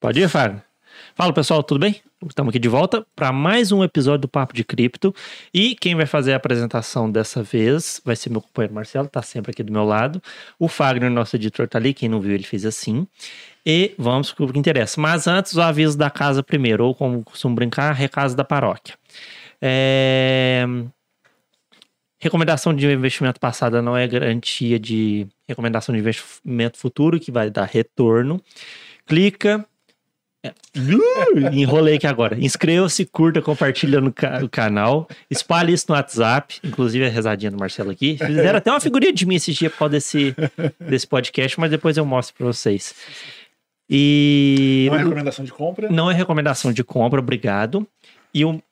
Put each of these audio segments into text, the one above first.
Pode ir, Fábio. Fala pessoal, tudo bem? Estamos aqui de volta para mais um episódio do Papo de Cripto. E quem vai fazer a apresentação dessa vez vai ser meu companheiro Marcelo, tá sempre aqui do meu lado. O Fagner, nosso editor, tá ali. Quem não viu, ele fez assim. E vamos para o que interessa. Mas antes, o aviso da casa primeiro, ou como costumo brincar, recado da paróquia. É... Recomendação de investimento passada não é garantia de recomendação de investimento futuro, que vai dar retorno. Clica, Uh, enrolei aqui agora. Inscreva-se, curta, compartilha no ca canal. Espalhe isso no WhatsApp. Inclusive a rezadinha do Marcelo aqui. Fizeram até uma figurinha de mim esse dia por causa desse, desse podcast, mas depois eu mostro para vocês. E. Não é recomendação de compra? Não é recomendação de compra, obrigado. E o,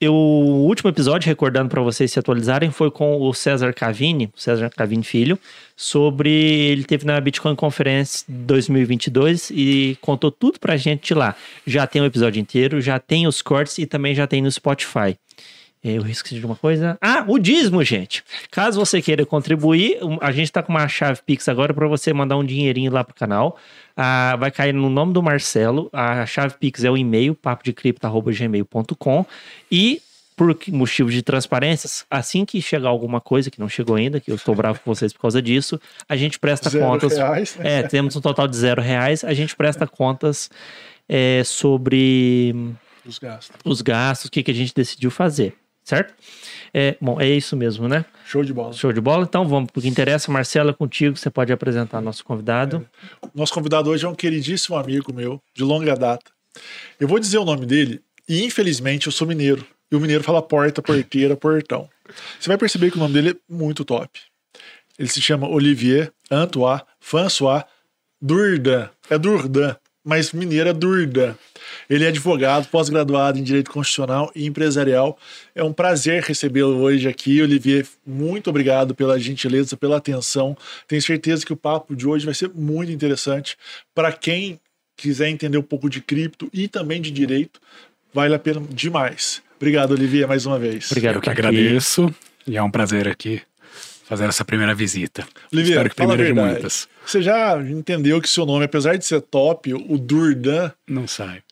eu, o último episódio, recordando para vocês se atualizarem, foi com o César Cavini, César Cavini Filho, sobre. Ele teve na Bitcoin Conference 2022 e contou tudo pra gente lá. Já tem o episódio inteiro, já tem os cortes e também já tem no Spotify. Eu risco de uma coisa. Ah, o dízimo, gente. Caso você queira contribuir, a gente está com uma chave Pix agora para você mandar um dinheirinho lá pro canal. Ah, vai cair no nome do Marcelo. A chave Pix é o e-mail, papodecripto.gmail.com. E por motivo de transparência, assim que chegar alguma coisa que não chegou ainda, que eu estou bravo com vocês por causa disso, a gente presta zero contas. Reais, né? É, temos um total de zero reais. A gente presta contas é, sobre os gastos, os gastos, o que, que a gente decidiu fazer certo? É, bom, é isso mesmo, né? Show de bola. Show de bola. Então vamos para o que interessa. Marcela, é contigo, você pode apresentar nosso convidado. É. Nosso convidado hoje é um queridíssimo amigo meu, de longa data. Eu vou dizer o nome dele e, infelizmente, eu sou mineiro. E o mineiro fala porta, porteira, portão. Você vai perceber que o nome dele é muito top. Ele se chama Olivier Antoine François Durdan. É Durdan, mas mineiro é Durdan. Ele é advogado, pós-graduado em Direito Constitucional e Empresarial. É um prazer recebê-lo hoje aqui, Olivier. Muito obrigado pela gentileza, pela atenção. Tenho certeza que o papo de hoje vai ser muito interessante para quem quiser entender um pouco de cripto e também de direito. Vale a pena demais. Obrigado, Olivier, mais uma vez. Obrigado. Eu que agradeço e é um prazer aqui fazer essa primeira visita. Olivier, Espero que primeira de muitas. Você já entendeu que seu nome, apesar de ser top, o Durdan. Não sai.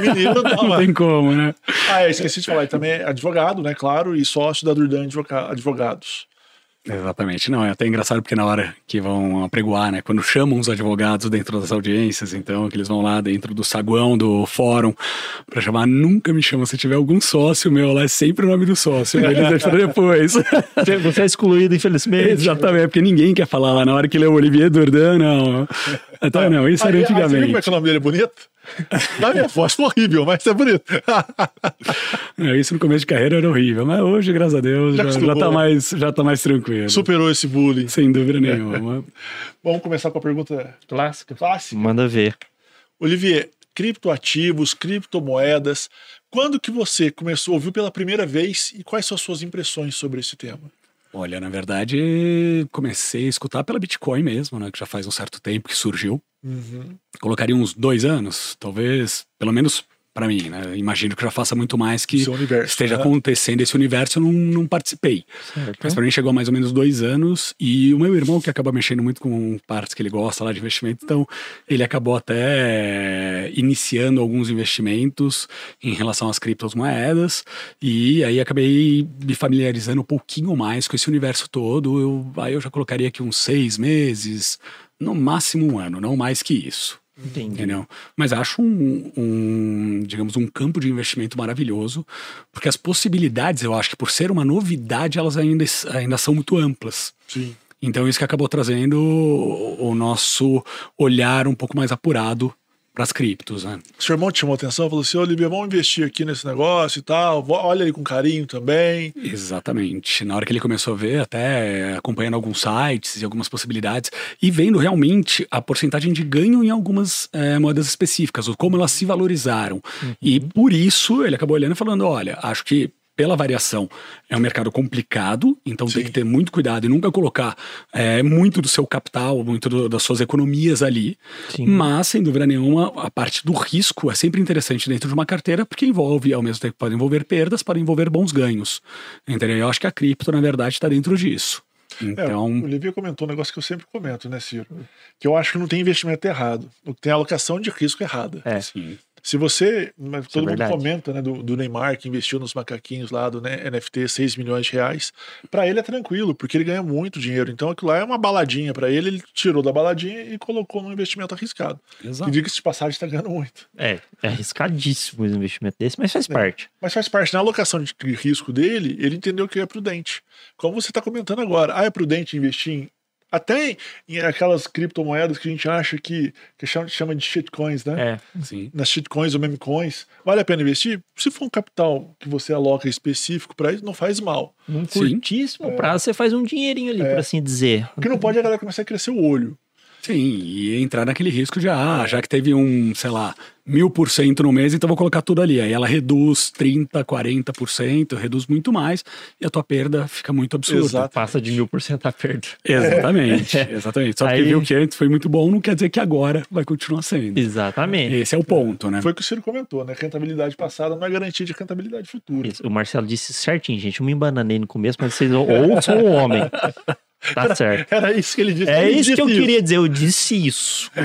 Menino, não, não tem como, né? Ah, é, esqueci de falar. Ele também é advogado, né? Claro, e sócio da Durdan Advogados. Exatamente. Não, é até engraçado porque na hora que vão apregoar, né? Quando chamam os advogados dentro das audiências, então, que eles vão lá dentro do saguão do fórum para chamar, nunca me chamam. Se tiver algum sócio meu lá, é sempre o nome do sócio. Eles deixam depois. Você é excluído, infelizmente. Exatamente, porque ninguém quer falar lá na hora que ele é o Olivier Durdan, não. Então, não, isso era antigamente. Aí, como é que o nome dele é bonito? Na minha voz foi horrível, mas é bonito. é, isso no começo de carreira era horrível, mas hoje, graças a Deus, já, já, já, tá, mais, já tá mais tranquilo. Superou esse bullying. Sem dúvida nenhuma. Vamos começar com a pergunta clássica. Clássica. Manda ver. Olivier, criptoativos, criptomoedas. Quando que você começou, ouviu pela primeira vez e quais são as suas impressões sobre esse tema? Olha, na verdade, comecei a escutar pela Bitcoin mesmo, né? Que já faz um certo tempo que surgiu. Uhum. Colocaria uns dois anos, talvez, pelo menos para mim, né? Imagino que já faça muito mais que esteja né? acontecendo esse universo, eu não, não participei. Certo. Mas para mim chegou mais ou menos dois anos e o meu irmão que acaba mexendo muito com partes que ele gosta lá de investimento, então ele acabou até iniciando alguns investimentos em relação às criptomoedas e aí acabei me familiarizando um pouquinho mais com esse universo todo. Eu, aí eu já colocaria aqui uns seis meses, no máximo um ano, não mais que isso. Entendi. Entendeu? Mas acho um, um, digamos, um campo de investimento maravilhoso, porque as possibilidades, eu acho que por ser uma novidade, elas ainda, ainda são muito amplas. Sim. Então isso que acabou trazendo o, o nosso olhar um pouco mais apurado para as criptos, né? Seu irmão te chamou atenção, falou assim, Olivia, vamos investir aqui nesse negócio e tal, olha ele com carinho também. Exatamente. Na hora que ele começou a ver, até acompanhando alguns sites e algumas possibilidades, e vendo realmente a porcentagem de ganho em algumas é, moedas específicas, ou como elas se valorizaram. Uhum. E por isso ele acabou olhando e falando, olha, acho que pela variação, é um mercado complicado, então Sim. tem que ter muito cuidado e nunca colocar é, muito do seu capital, muito do, das suas economias ali. Sim. Mas, sem dúvida nenhuma, a parte do risco é sempre interessante dentro de uma carteira, porque envolve, ao mesmo tempo, pode envolver perdas, pode envolver bons ganhos. Entendeu? Eu acho que a cripto, na verdade, está dentro disso. Então, É, o Livia comentou um negócio que eu sempre comento, né, Ciro? Que eu acho que não tem investimento errado. Tem alocação de risco errada. É. sim. Se você. mas Isso é Todo mundo comenta né, do, do Neymar que investiu nos macaquinhos lá do né, NFT 6 milhões de reais. Pra ele é tranquilo, porque ele ganha muito dinheiro. Então aquilo lá é uma baladinha pra ele, ele tirou da baladinha e colocou num investimento arriscado. Exato. E diga-se de passagem, tá ganhando muito. É, é arriscadíssimo o investimento desse, mas faz É. parte. Mas faz parte na alocação de risco dele, ele entendeu que é prudente. Como você está comentando agora, ah, é prudente investir em. Até em, em aquelas criptomoedas que a gente acha que, que chama, chama de shitcoins, né? É. Sim. Nas shitcoins ou memecoins, vale a pena investir? Se for um capital que você aloca específico para isso, não faz mal. Num Sim. curtíssimo prazo, você faz um dinheirinho ali, por assim dizer. O que não pode é a galera começar a crescer o olho. Sim, e entrar naquele risco de, ah, já que teve um, sei lá, mil por cento no mês, então vou colocar tudo ali. Aí ela reduz 30%, 40%, reduz muito mais, e a tua perda fica muito absurda. Exato. Passa de mil por cento a perda. Exatamente, exatamente. Só porque Aí- viu que antes foi muito bom, não quer dizer que agora vai continuar sendo. Exatamente. Esse é o ponto, né? Foi o que o Ciro comentou, né? Rentabilidade passada não é garantia de rentabilidade futura. Isso, O Marcelo disse certinho, gente. Eu me embananei no começo, mas vocês ouçam o homem. Tá certo. Era isso que ele disse. É Ele isso que eu disse queria dizer, eu disse isso.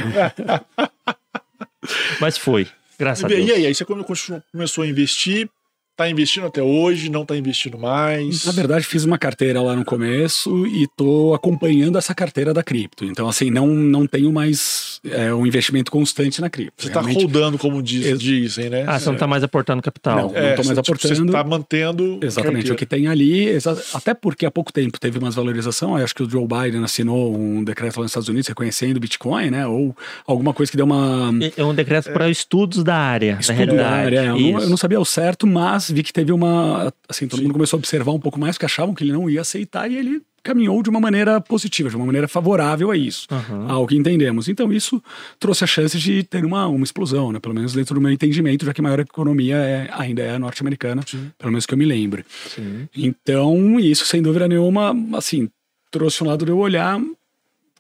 Mas foi. Graças a E Deus. aí, aí você começou a investir, tá investindo até hoje, não tá investindo mais. Na verdade, fiz uma carteira lá no começo e tô acompanhando essa carteira da cripto. Então, assim, não, não tenho mais é, um investimento constante na cripto. Você tá Realmente, rodando, como diz- Ex- dizem, né? Ah, você não tá mais aportando capital. Não. tô mais tipo, aportando. Você tá mantendo. Exatamente, o que tem ali, exa- até porque há pouco tempo teve uma desvalorização, eu acho que o Joe Biden assinou um decreto lá nos Estados Unidos reconhecendo o Bitcoin, né, ou alguma coisa que deu uma... É um decreto para estudos da área, Estudo na da realidade. área, é, eu, não, eu não sabia ao certo, mas vi que teve uma. Assim, todo mundo começou a observar um pouco mais, porque achavam que ele não ia aceitar e ele caminhou de uma maneira positiva, de uma maneira favorável a isso, Aham. ao que entendemos. Então, isso trouxe a chance de ter uma, uma explosão, né? Pelo menos dentro do meu entendimento, já que a maior economia é, ainda é a norte-americana, pelo menos que eu me lembro. Sim. Então, isso, sem dúvida nenhuma, assim, trouxe um lado de eu olhar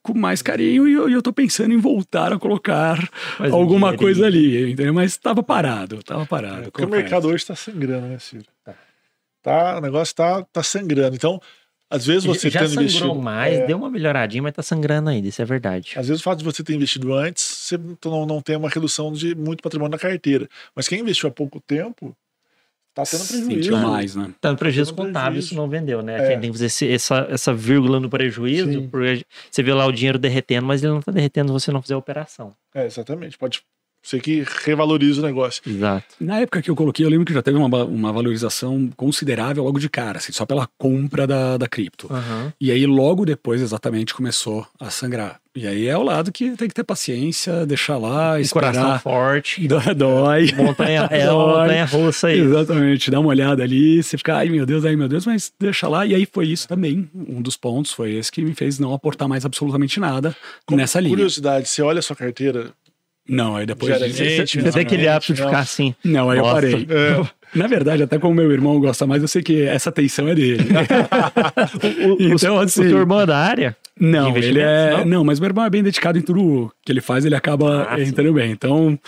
com mais carinho e eu, eu tô pensando em voltar a colocar Mais um alguma coisa ali, entendeu? Mas tava parado, tava parado. É, porque o mercado hoje tá sangrando, né, Ciro? Tá, o negócio tá, tá sangrando. Então, às vezes você Já tendo sangrou investido. mais, é, deu uma melhoradinha, mas tá sangrando ainda, isso é verdade. Às vezes o fato de você ter investido antes, você não, não tem uma redução de muito patrimônio na carteira. Mas quem investiu há pouco tempo, tá tendo prejuízo. Sentiu mais, né? Tá no prejuízo Tá contábil prejuízo. se não vendeu, né? É. Quem tem que fazer esse- essa, essa vírgula no prejuízo, Sim. porque você vê lá o dinheiro derretendo, mas ele não tá derretendo se você não fizer a operação. É, exatamente. Pode ser que revalorize o negócio. Exato. Na época que eu coloquei, eu lembro que já teve uma, uma valorização considerável logo de cara, assim, só pela compra da, da cripto. Aham. E aí, logo depois, exatamente, começou a sangrar. E aí é o lado que tem que ter paciência, deixar lá, Um coração esperar. forte. Dó- Dói. Montanha, é uma montanha russa aí. Exatamente, dá uma olhada ali, você fica, ai meu Deus, ai meu Deus, mas deixa lá. E aí foi isso também. Um dos pontos foi esse que me fez não aportar mais absolutamente nada Como nessa linha. Curiosidade, você olha a sua carteira. Não, aí depois Diariamente, disso. Você, Gente, você tem aquele não, hábito de não. ficar assim. Não, aí Nossa. eu parei. É, Na verdade, até como meu irmão gosta mais, eu sei que essa atenção é dele. O, o, Então, o, assim- o teu irmão é da área? Não, De ele é. investimentos, Não? mas meu irmão é bem dedicado em tudo que ele faz, ele acaba Ah, sim. entrando bem. Então,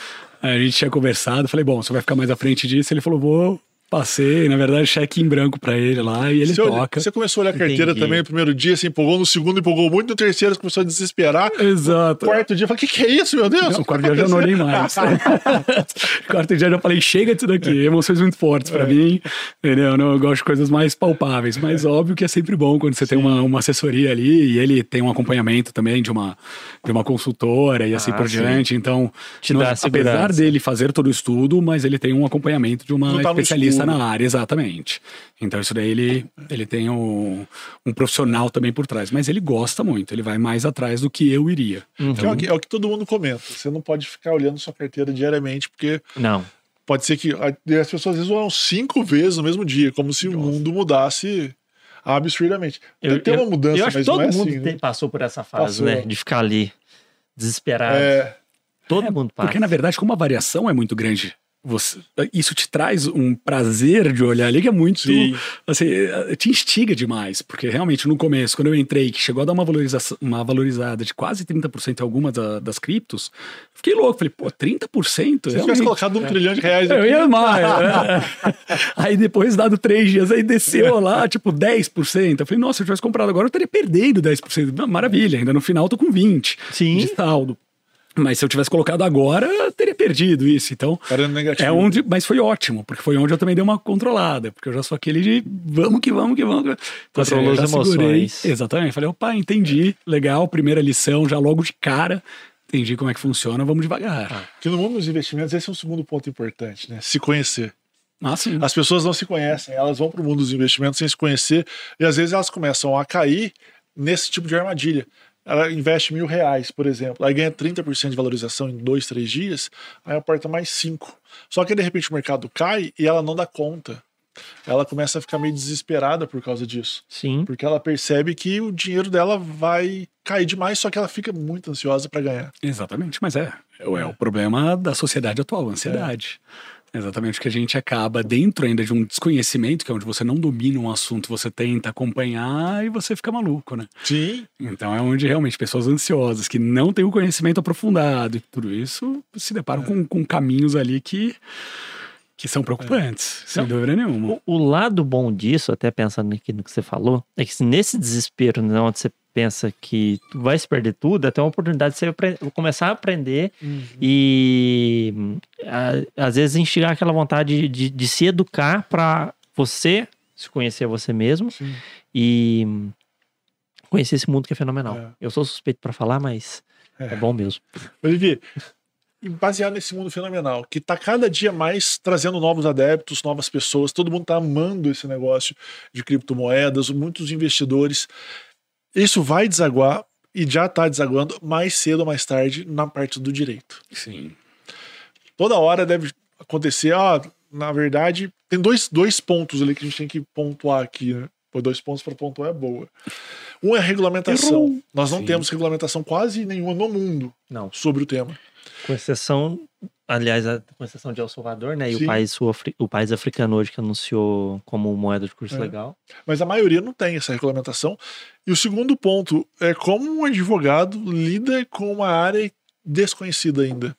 a gente tinha conversado, falei, bom, você vai ficar mais à frente disso. Ele falou, vou, passei, na verdade, cheque em branco pra ele lá e ele você, olha- toca. você começou a olhar a carteira Entendi. também no primeiro dia, se empolgou, no segundo empolgou muito, no terceiro você começou a desesperar. Exato. Quarto dia, falei, o que, que é isso, meu Deus? Não, quarto dia eu já não olhei mais. quarto dia eu já falei, chega disso daqui, emoções muito fortes pra mim, entendeu? Eu, não, eu gosto de coisas mais palpáveis, mas óbvio que é sempre bom quando você tem uma, uma assessoria ali e ele tem um acompanhamento também de uma, de uma consultora e assim Ah, por sim. diante, então, Te não- dá apesar segurança. dele fazer todo o estudo, mas ele tem um acompanhamento de uma Não tá no especialista escuro. na área, exatamente. Então isso daí ele, ele tem um, um profissional também por trás, mas ele gosta muito, ele vai mais atrás do que eu iria. Uhum. Que é, o que, é o que todo mundo comenta. Você não pode ficar olhando sua carteira diariamente, porque Não. pode ser que as pessoas às vezes olham cinco vezes no mesmo dia, como se o mundo mudasse absurdamente. Deve ter uma mudança, eu acho mas que todo não é mundo assim. te- né? passou por essa fase, Passou. né? De ficar ali desesperado. É, Todo mundo passa. Porque, na verdade, como a variação é muito grande você, isso te traz um prazer de olhar ali que é muito. Sim. Assim, te instiga demais, porque realmente no começo, quando eu entrei, que chegou a dar uma, valorização, uma valorizada de quase 30% em algumas da, das criptos, fiquei louco. Falei, pô, 30%? Se tivesse realmente. colocado um trilhão de reais Eu aqui, ia mais. aí depois, dado três dias, aí desceu lá, tipo, 10%. Eu falei, nossa, se eu tivesse comprado agora, eu estaria perdendo 10%. Não, Maravilha, ainda no final eu tô com 20% Sim. de saldo. Mas se eu tivesse colocado agora, eu teria perdido isso. Então, Era negativo. é onde. Mas foi ótimo, porque foi onde eu também dei uma controlada. Porque eu já sou aquele de vamos que vamos que vamos. que. Então, assim, Controlou já as emoções. segurei. Exatamente. Falei, opa, entendi. Legal, primeira lição, já logo de cara. Entendi como é que funciona, vamos devagar. Que no mundo dos investimentos, esse é um segundo ponto importante, né? Se conhecer. Ah, sim. As pessoas não se conhecem, elas vão para o mundo dos investimentos sem se conhecer e às vezes elas começam a cair nesse tipo de armadilha. Ela investe mil reais, por exemplo, aí ganha 30% de valorização em dois, três dias, aí aporta mais cinco. Só que de repente o mercado cai e ela não dá conta. Ela começa a ficar meio desesperada por causa disso. Sim. Porque ela percebe que o dinheiro dela vai cair demais, só que ela fica muito ansiosa para ganhar. Exatamente, mas é. É, o- é o problema da sociedade atual, a ansiedade. Exatamente que a gente acaba dentro ainda de um desconhecimento, que é onde você não domina um assunto, você tenta acompanhar e você fica maluco, né? Sim. Então é onde realmente pessoas ansiosas, que não têm o conhecimento aprofundado e tudo isso, se deparam com, com caminhos ali que, que são preocupantes, sem Não. dúvida nenhuma. O, o lado bom disso, até pensando aqui no que você falou, é que se nesse desespero, né, onde você pensa que vai se perder tudo, é até uma oportunidade de você começar a aprender e hum, a- às vezes instigar aquela vontade de, de se educar para você se conhecer você mesmo Sim. e conhecer esse mundo que é fenomenal. É. Eu sou suspeito para falar, mas é. É. bom mesmo. Olivier, e baseado nesse mundo fenomenal, que tá cada dia mais trazendo novos adeptos, novas pessoas, todo mundo tá amando esse negócio de criptomoedas, muitos investidores. Isso vai desaguar e já tá desaguando mais cedo ou mais tarde na parte do direito. Sim. Toda hora deve acontecer, ah, na verdade, tem dois, dois pontos ali que a gente tem que pontuar aqui, né? Pô, dois pontos para pontuar é boa. Um é a regulamentação. Errou. Nós não Sim. temos regulamentação quase nenhuma no mundo Não, sobre o tema. Com exceção, aliás, a- com exceção de El Salvador, né? E Sim. o país, o país africano hoje que anunciou como moeda de curso É. legal. mas a maioria não tem essa regulamentação. E o segundo ponto é como um advogado lida com uma área desconhecida ainda.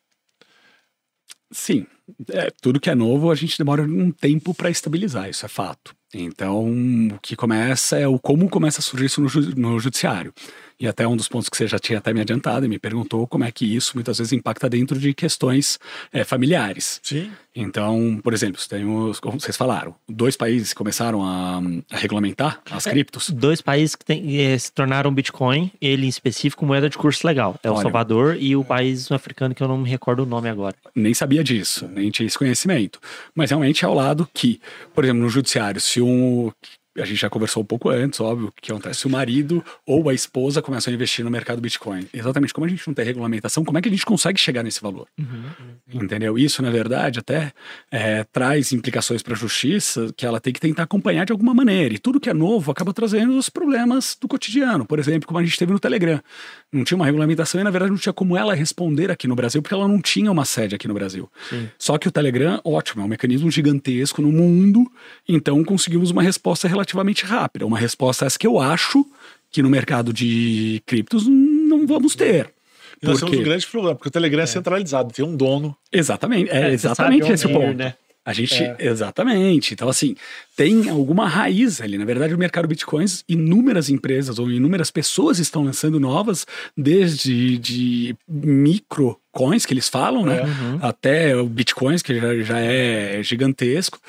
Sim, é, tudo que é novo a gente demora um tempo para estabilizar, isso é fato. Então, o que começa é o como começa a surgir isso no, ju- no judiciário. E até um dos pontos que você já tinha até me adiantado e me perguntou como é que isso muitas vezes impacta dentro de questões é, familiares. Sim. Então, por exemplo, temos, como vocês falaram, dois países começaram a, a regulamentar as criptos. Dois países que tem- eh, se tornaram Bitcoin, ele em específico, moeda de curso legal. É o Olha. Salvador e o país africano que eu não me recordo o nome agora. nem sabia disso, nem tinha esse conhecimento. Mas realmente é ao lado que, por exemplo, no judiciário, se um. A gente já conversou um pouco antes, óbvio, o que acontece se o marido ou a esposa começam a investir no mercado Bitcoin. Exatamente, como a gente não tem regulamentação, como é que a gente consegue chegar nesse valor? Entendeu? Isso, na verdade, até é, traz implicações para a justiça que ela tem que tentar acompanhar de alguma maneira. E tudo que é novo acaba trazendo os problemas do cotidiano. Por exemplo, como a gente teve no Telegram. Não tinha uma regulamentação e, na verdade, não tinha como ela responder aqui no Brasil, porque ela não tinha uma sede aqui no Brasil. Sim. Só que o Telegram, ótimo, é um mecanismo gigantesco no mundo, então conseguimos uma resposta relativamente rápida. Uma resposta essa que eu acho que no mercado de criptos não vamos ter. E nós Por temos um grande problema, porque o Telegram é, centralizado, tem um dono. Exatamente, é, É, exatamente esse o ponto. né? A gente, É. exatamente. Então, assim, tem alguma raiz ali. Na verdade, o mercado Bitcoins, inúmeras empresas ou inúmeras pessoas estão lançando novas, desde de micro coins que eles falam, né? É. Uhum. Até o Bitcoins, que já, já é gigantesco.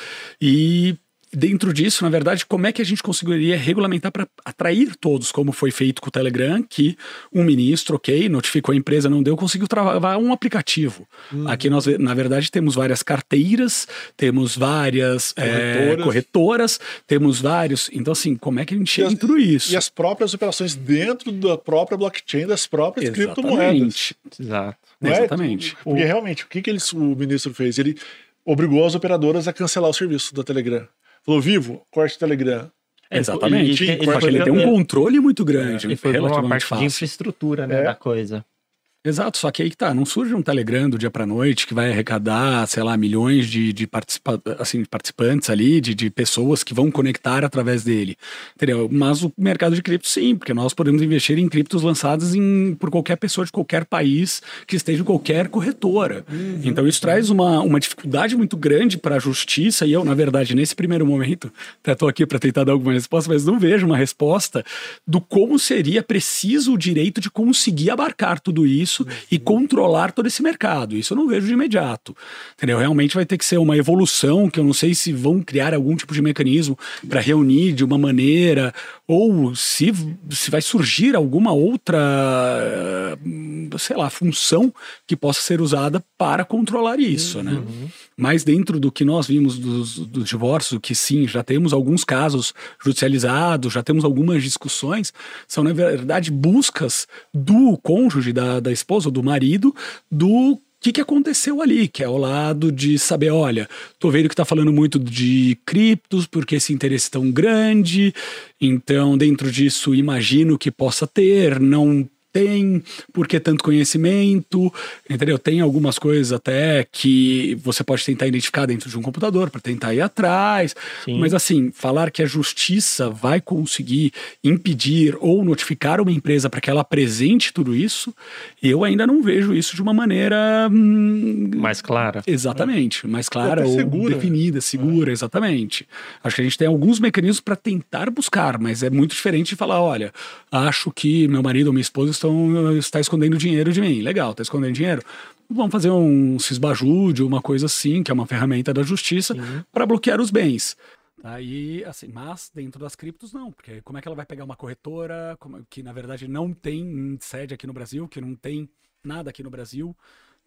E dentro disso, na verdade, como é que a gente conseguiria regulamentar para atrair todos, como foi feito com o Telegram, que um ministro, ok, notificou a empresa, não deu, conseguiu travar um aplicativo. Aqui nós, na verdade, temos várias carteiras, temos várias é, Corretoras. corretoras, temos vários. Então, assim, como é que a gente E chega as- em tudo isso? E as próprias operações dentro da própria blockchain, das próprias criptomoedas. Exatamente. Exato. Não é? Exatamente. Porque realmente, o que, que eles, o ministro fez? Ele obrigou as operadoras a cancelar o serviço da Telegram. Falou, vivo, corte o Telegram. É, Exatamente. ele- Só que ele tem um é, controle muito grande, ele foi uma parte de fácil. infraestrutura né, É. da coisa. Exato, só que aí que tá, não surge um Telegram do dia pra noite que vai arrecadar, sei lá, milhões de, de, participa assim, de participantes ali, de, de pessoas que vão conectar através dele, entendeu? Mas o mercado de cripto sim, porque nós podemos investir em criptos lançadas em, por qualquer pessoa de qualquer país que esteja em qualquer corretora. Uhum. Então isso traz uma, uma dificuldade muito grande para a justiça e eu, na verdade, nesse primeiro momento, até estou aqui para tentar dar alguma resposta, mas não vejo uma resposta do como seria preciso o direito de conseguir abarcar tudo isso isso e controlar todo esse mercado. Isso eu não vejo de imediato. Entendeu? Realmente vai ter que ser uma evolução que eu não sei se vão criar algum tipo de mecanismo para reunir de uma maneira ou se, se vai surgir alguma outra, sei lá, função que possa ser usada para controlar isso, né? uhum. né? Mas dentro do que nós vimos dos, do divórcio, que sim, já temos alguns casos judicializados, já temos algumas discussões, são na verdade buscas do cônjuge, da, da esposa, do marido, do que, que aconteceu ali, que é o lado de saber, olha, tô vendo que tá falando muito de criptos, porque esse interesse tão grande, então dentro disso imagino que possa ter, não tem, por que tanto conhecimento, entendeu? Tem algumas coisas até que você pode tentar identificar dentro de um computador para tentar ir atrás, Sim. mas assim, falar que a justiça vai conseguir impedir ou notificar uma empresa para que ela apresente tudo isso, eu ainda não vejo isso de uma maneira hum, mais clara. Exatamente, mais clara ou segura. definida, segura, é. exatamente. Acho que a gente tem alguns mecanismos para tentar buscar, mas é muito diferente de falar, olha, acho que meu marido ou minha esposa estão está escondendo dinheiro de mim. Legal, está escondendo dinheiro. Vamos fazer um cisbajude, uma coisa assim, que é uma ferramenta da justiça, para bloquear os bens. Aí, assim, mas dentro das criptos não, porque como é que ela vai pegar uma corretora como, que na verdade não tem sede aqui no Brasil, que não tem nada aqui no Brasil,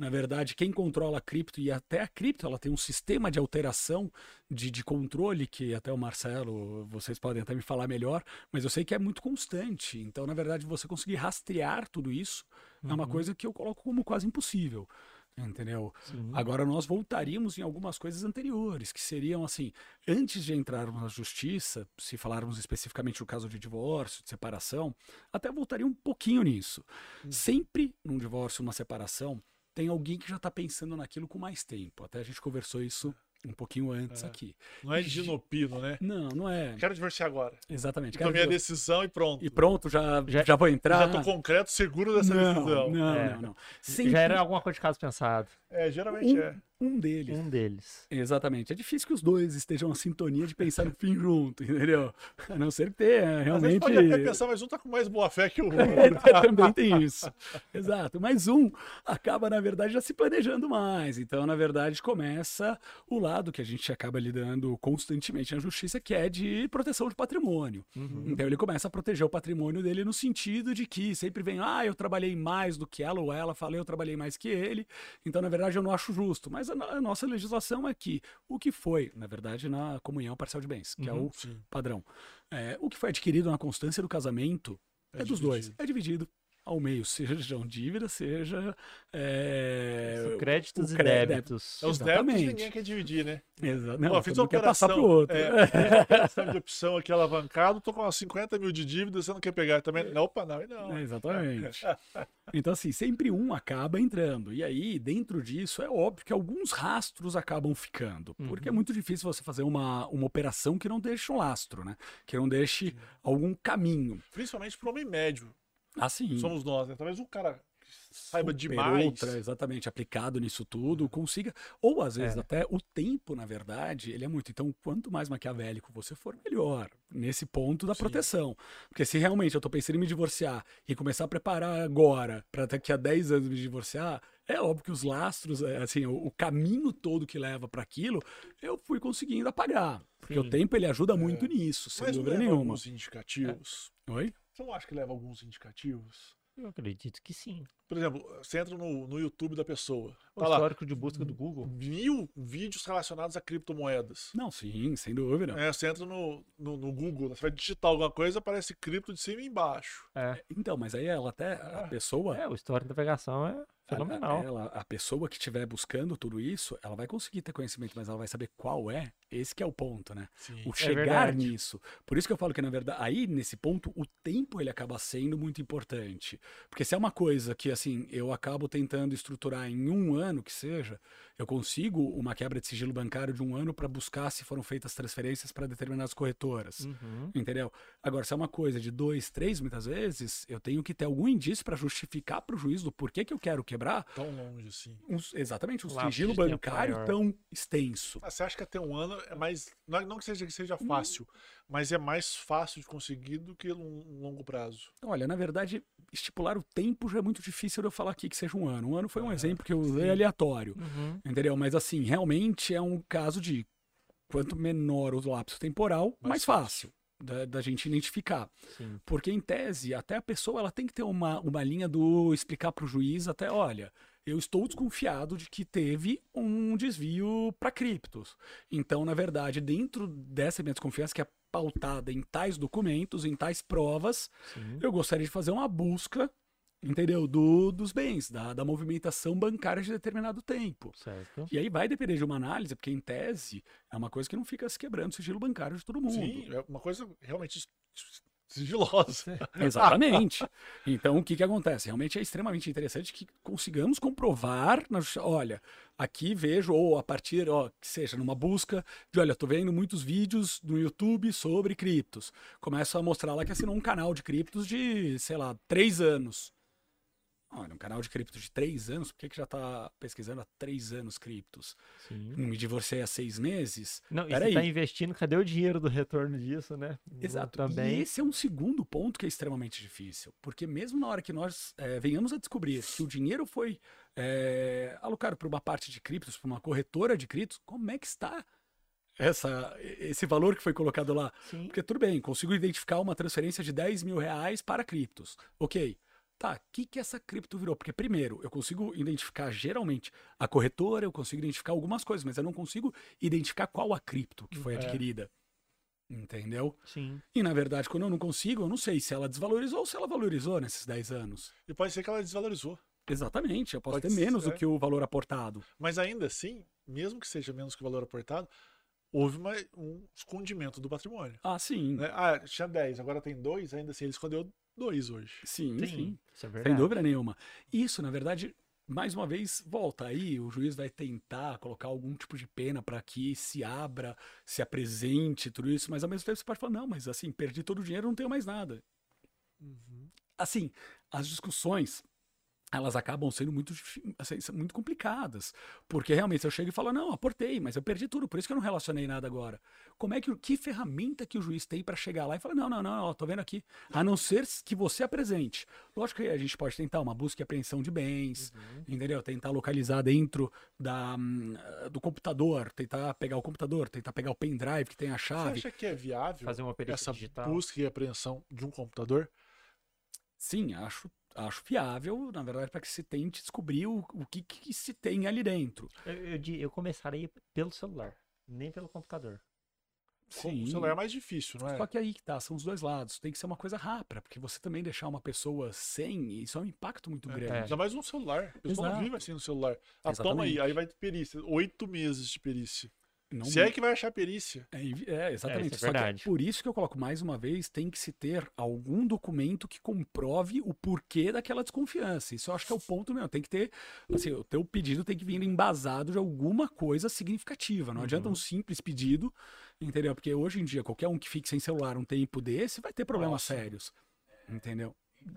na verdade, quem controla a cripto e até a cripto, ela tem um sistema de alteração de, de controle que até o Marcelo, vocês podem até me falar melhor, mas eu sei que é muito constante. Então, na verdade, você conseguir rastrear tudo isso uhum. é uma uhum. coisa que eu coloco como quase impossível. Entendeu? Sim. Agora nós voltaríamos em algumas coisas anteriores, que seriam assim, antes de entrarmos na justiça, se falarmos especificamente do caso de divórcio, de separação, até voltaria um pouquinho nisso. Uhum. Sempre num divórcio, uma separação, tem alguém que já está pensando naquilo com mais tempo. Até a gente conversou isso um pouquinho antes é. aqui. Não é ginopino, né? Não, não é. Quero divorciar agora. Exatamente. Quero Tomei a decisão e pronto. E pronto, já, já, já vou entrar. Já tô concreto, seguro dessa não, decisão. Não, é. não, não. Sempre... Já era alguma coisa de caso pensado. É, geralmente um, é. Um deles. Um deles. Exatamente. É difícil que os dois estejam em sintonia de pensar no fim junto, entendeu? A não ser que tenha realmente. Às pode até pensar, mas um tá com mais boa fé que o outro. Também tem isso. Exato. Mas um acaba, na verdade, já se planejando mais. Então, na verdade, começa o lado que a gente acaba lidando constantemente na justiça, que é de proteção de patrimônio. Uhum. Então, ele começa a proteger o patrimônio dele no sentido de que sempre vem, ah, eu trabalhei mais do que ela, ou ela fala, eu trabalhei mais que ele. Então, na verdade, eu não acho justo. Mas a, a nossa legislação é que o que foi, na verdade, na comunhão parcial de bens, que uhum, é o sim. padrão, é, o que foi adquirido na constância do casamento é, é dos dois, é dividido ao meio, sejam dívidas, seja é, créditos e débitos. É os débitos que ninguém quer dividir, né? Exato. Não, Pô, fiz uma operação, passar pro outro. É, de opção aqui alavancado, tô com umas 50 mil de dívida, você não quer pegar também? Não, opa, não, não. É, exatamente. então, assim, sempre um acaba entrando. E aí, dentro disso, é óbvio que alguns rastros acabam ficando. Porque é uhum. muito difícil você fazer uma, uma operação que não deixe um lastro, né? Que não deixe algum caminho. Principalmente para o homem médio. Ah, sim. Somos nós, né? Talvez o cara saiba demais. Outra, exatamente, aplicado nisso tudo, consiga. Ou às vezes é. até o tempo, na verdade, ele é muito. Então, quanto mais maquiavélico você for, melhor. Nesse ponto da Sim. proteção. Porque se realmente eu tô pensando em me divorciar e começar a preparar agora, para daqui a 10 anos me divorciar, é óbvio que os lastros, é, assim, o, o caminho todo que leva para aquilo, eu fui conseguindo apagar. Porque Sim. o tempo ele ajuda muito é. nisso, sem Mas dúvida nenhuma. alguns indicativos. É. Oi? Você não acha que leva alguns indicativos? Eu acredito que sim. Por exemplo, você entra no, no YouTube da pessoa. Tá o histórico lá, de busca do Google. Mil vídeos relacionados a criptomoedas. Não, sim, sem dúvida. É, você entra no, no, no, Google, você vai digitar alguma coisa, aparece cripto de cima e embaixo. É. Então, mas aí ela até, a é. pessoa... É, o histórico da navegação é fenomenal. Ela, a pessoa que estiver buscando tudo isso, ela vai conseguir ter conhecimento, mas ela vai saber qual é. Esse é o ponto, né? Sim, o é chegar é nisso. Por isso que eu falo que, na verdade, aí, nesse ponto, o tempo ele acaba sendo muito importante. Porque se é uma coisa que, assim, eu acabo tentando estruturar em um ano que seja, eu consigo uma quebra de sigilo bancário de um ano para buscar se foram feitas transferências para determinadas corretoras. Uhum. Entendeu? Agora, se é uma coisa de dois, três, muitas vezes, eu tenho que ter algum indício para justificar para o juiz do porquê que eu quero quebrar. Tão longe assim. Um, exatamente, um sigilo bancário tão extenso. Ah, você acha que até um ano é mais. Não, é- não que seja, que seja fácil, mas é mais fácil de conseguir do que um longo prazo. Olha, na verdade, estipular o tempo já é muito difícil de eu falar aqui que seja um ano. Um ano foi um Ah, exemplo que eu usei sim. aleatório. Uhum. Entendeu? Mas assim, realmente é um caso de quanto menor o lapso temporal, mais, Mais fácil da, da gente identificar. Sim. Porque em tese, até a pessoa ela tem que ter uma, uma linha do explicar para o juiz até, olha, eu estou desconfiado de que teve um desvio para criptos. Então, na verdade, dentro dessa minha desconfiança que é pautada em tais documentos, em tais provas, Sim. eu gostaria de fazer uma busca, entendeu, do, dos bens, da, da movimentação bancária de determinado tempo. Certo. E aí vai depender de uma análise, porque em tese é uma coisa que não fica se quebrando o sigilo bancário de todo mundo. Sim, é uma coisa realmente sigilosa. Exatamente. Então, o que, que acontece? Realmente é extremamente interessante que consigamos comprovar, na olha, aqui vejo, ou a partir, ó, que seja numa busca de, olha, tô vendo muitos vídeos no YouTube sobre criptos. Começo a mostrar lá que assinou um canal de criptos de, sei lá, três anos. Olha, um canal de criptos de três anos, por que, que já tá pesquisando há três anos criptos? Sim. Me divorciei há seis meses? Não, e Peraí. você tá investindo, cadê o dinheiro do retorno disso, né? Exato. Também. E esse é um segundo ponto que é extremamente difícil. Porque mesmo na hora que nós eh, venhamos a descobrir que o dinheiro foi eh, alocado para uma parte de criptos, para uma corretora de criptos, como é que está essa, esse valor que foi colocado lá? Sim. Porque tudo bem, consigo identificar uma transferência de 10 mil reais para criptos. Ok. Tá, o que, que essa cripto virou? Porque, primeiro, eu consigo identificar geralmente a corretora, eu consigo identificar algumas coisas, mas eu não consigo identificar qual a cripto que foi É. adquirida. Entendeu? Sim. E na verdade, quando eu não consigo, eu não sei se ela desvalorizou ou se ela valorizou nesses 10 anos. E pode ser que ela desvalorizou. Exatamente, eu posso Pode ter ser, menos do é. que o valor aportado. Mas ainda assim, mesmo que seja menos que o valor aportado, houve uma- um escondimento do patrimônio. Ah, sim. né? Ah, tinha 10, agora tem 2, ainda assim ele escondeu 2 hoje. Sim, Sim. sim. Isso é Sem verdade. dúvida nenhuma. Isso, na verdade, mais uma vez, volta aí, o juiz vai tentar colocar algum tipo de pena para que se abra, se apresente, tudo isso, mas ao mesmo tempo você pode falar, não, mas assim, perdi todo o dinheiro, não tenho mais nada. Assim, as discussões, elas acabam sendo muito, assim, muito complicadas, porque realmente eu chego e falo, não, aportei, mas eu perdi tudo, por isso que eu não relacionei nada agora. Como é que, o- que ferramenta que o juiz tem para chegar lá e falar, não, não, não, ó, tô vendo aqui, a não ser que você apresente. Lógico que a gente pode tentar uma busca e apreensão de bens, entendeu? Tentar localizar dentro da, hum, do computador, tentar pegar o computador, tentar pegar o pendrive que tem a Você chave. acha que é viável Fazer uma perícia essa digital. busca e apreensão de um computador? Sim, acho, acho fiável, na verdade, para que se tente descobrir o, o que, que se tem ali dentro. Eu, eu, eu começaria pelo celular, nem pelo computador. Com O celular é mais difícil, não é? Só que aí que tá, são os dois lados. Tem que ser uma coisa rápida, porque você também deixar uma pessoa sem, isso é um impacto muito É, grande. Ainda mais um celular. A pessoa não Exato. vive assim no celular. Ah, Exatamente. toma aí, aí vai ter perícia. Oito meses de perícia. Não- Se é que vai achar perícia. É, é, exatamente. É, isso é Só que verdade. por isso que eu coloco mais uma vez, tem que se ter algum documento que comprove o porquê daquela desconfiança. Isso eu acho que é o ponto mesmo. Tem que ter, assim, o teu pedido tem que vir embasado de alguma coisa significativa. Não adianta Uhum. um simples pedido, entendeu? Porque hoje em dia, qualquer um que fique sem celular um tempo desse vai ter problemas Nossa. sérios. Entendeu?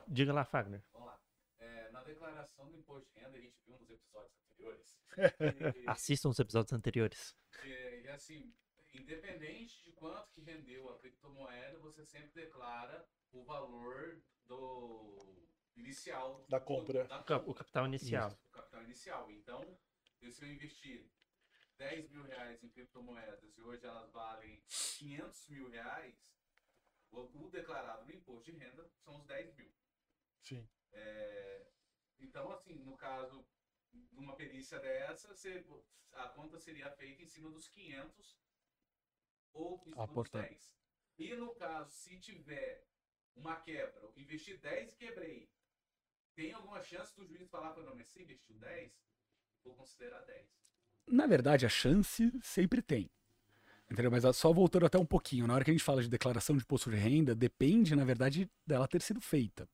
Diga lá, Fagner. Vamos lá. É, na declaração do imposto de renda, a gente viu nos episódios anteriores. e, Assistam os episódios anteriores. e, e, assim, independente de quanto que rendeu a criptomoeda, você sempre declara o valor do inicial Da compra. Da O cap- O capital inicial. Isso, o capital inicial. Então, se eu investir 10 mil reais em criptomoedas e hoje elas valem 500 mil reais, o, o declarado no imposto de renda são os 10 mil. Sim. É, então, assim, no caso de uma perícia dessa, você- a conta seria feita em cima dos 500 ou em cima Aportado. dos 10. E no caso, se tiver uma quebra, eu investi 10 e quebrei, tem alguma chance do juiz falar para mas você investiu 10, vou considerar 10. Na verdade, a chance sempre tem. Entendeu? Mas só voltando até um pouquinho, na hora que a gente fala de declaração de imposto de renda, depende, na verdade, dela ter sido feita.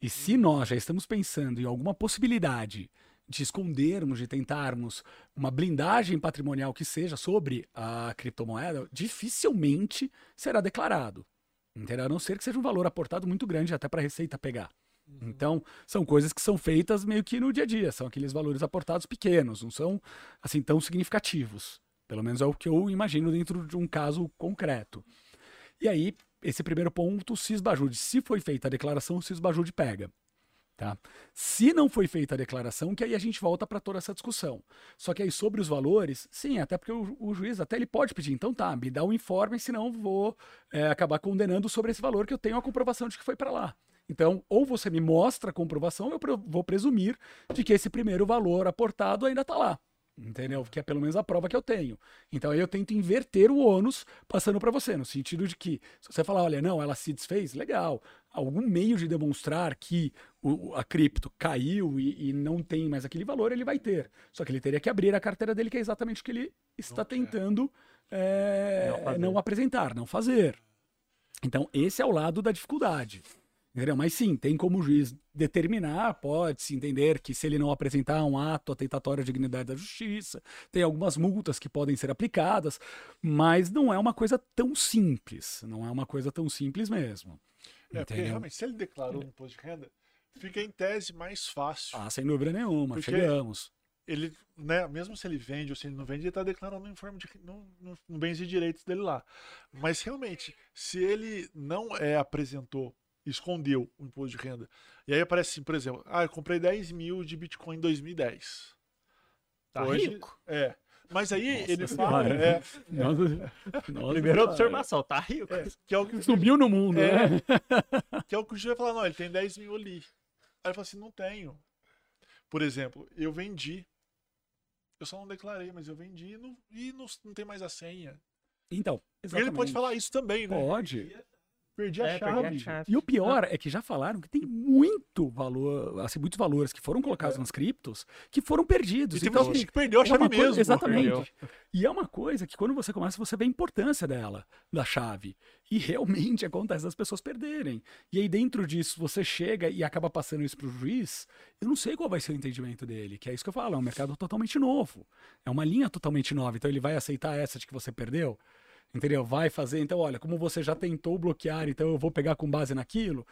E se nós já estamos pensando em alguma possibilidade de escondermos, de tentarmos uma blindagem patrimonial que seja sobre a criptomoeda, dificilmente será declarado. Entendeu? A não ser que seja um valor aportado muito grande até para a Receita pegar. Então, são coisas que são feitas meio que no dia a dia, são aqueles valores aportados pequenos, não são assim tão significativos. Pelo menos é o que eu imagino dentro de um caso concreto. E aí, esse primeiro ponto, o CISBAJUDE, se foi feita a declaração, o CISBAJUDE pega. Tá? Se não foi feita a declaração, que aí a gente volta para toda essa discussão. Só que aí sobre os valores, sim, até porque o, o juiz até ele pode pedir, então tá, me dá um informe, senão vou é, acabar condenando sobre esse valor que eu tenho a comprovação de que foi para lá. Então, ou você me mostra a comprovação, eu vou presumir de que esse primeiro valor aportado ainda está lá. Entendeu? Que é pelo menos a prova que eu tenho. Então aí eu tento inverter o ônus passando para você, no sentido de que, se você falar, olha, não, ela se desfez, legal. Algum meio de demonstrar que o, a cripto caiu e, e, não tem mais aquele valor, ele vai ter. Só que ele teria que abrir a carteira dele, que é exatamente o que ele está tentando é, não, não apresentar, não fazer. Então, esse é o lado da dificuldade. Entendeu? Mas sim, tem como o juiz determinar, pode-se entender que se ele não apresentar um ato atentatório à dignidade da justiça, tem algumas multas que podem ser aplicadas, mas não é uma coisa tão simples. Não é uma coisa tão simples mesmo. É, porque realmente, se ele declarou um imposto de renda, fica em tese mais fácil. Ah, sem dúvida nenhuma, porque chegamos. Ele, né, mesmo se ele vende ou se ele não vende, ele está declarando no informe de no, no, no bens e direitos dele lá. Mas realmente, se ele não é, apresentou escondeu o imposto de renda. E aí aparece assim, por exemplo, ah, eu comprei 10 mil de Bitcoin em 2010. Tá Hoje, rico. É. Mas aí Nossa, ele fala. É, Nossa, Nossa, Primeira observação, tá rico. É, que é o que Subiu no mundo, é, né? Que é o que o juiz vai falar, não, ele tem 10 mil ali. Aí ele fala assim, não tenho. Por exemplo, eu vendi. Eu só não declarei, mas eu vendi e não, e não, não tem mais a senha. Então, exatamente. Ele pode falar isso também, né? Pode. Perdi a, é, chave. perdi a chave. E o pior é que já falaram que tem muito valor, assim, muitos valores que foram colocados é. nas criptos que foram perdidos. E tem então, gente que perdeu a é chave mesmo. Coisa, exatamente. Perdeu. E é uma coisa que quando você começa, você vê a importância dela, da chave. E realmente acontece das pessoas perderem. E aí dentro disso você chega e acaba passando isso para o juiz, eu não sei qual vai ser o entendimento dele, que é isso que eu falo, é um mercado totalmente novo. É uma linha totalmente nova. Então ele vai aceitar essa de que você perdeu? Entendeu? Vai fazer, então, olha, como você já tentou bloquear, então eu vou pegar com base naquilo.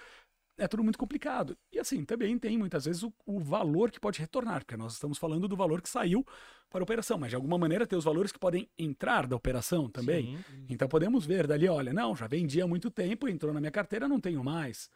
É tudo muito complicado. E assim, também tem muitas vezes o, o, valor que pode retornar, porque nós estamos falando do valor que saiu para a operação, mas de alguma maneira tem os valores que podem entrar da operação também. Sim. Então podemos ver dali, olha, não, já vendi há muito tempo, entrou na minha carteira, não tenho mais.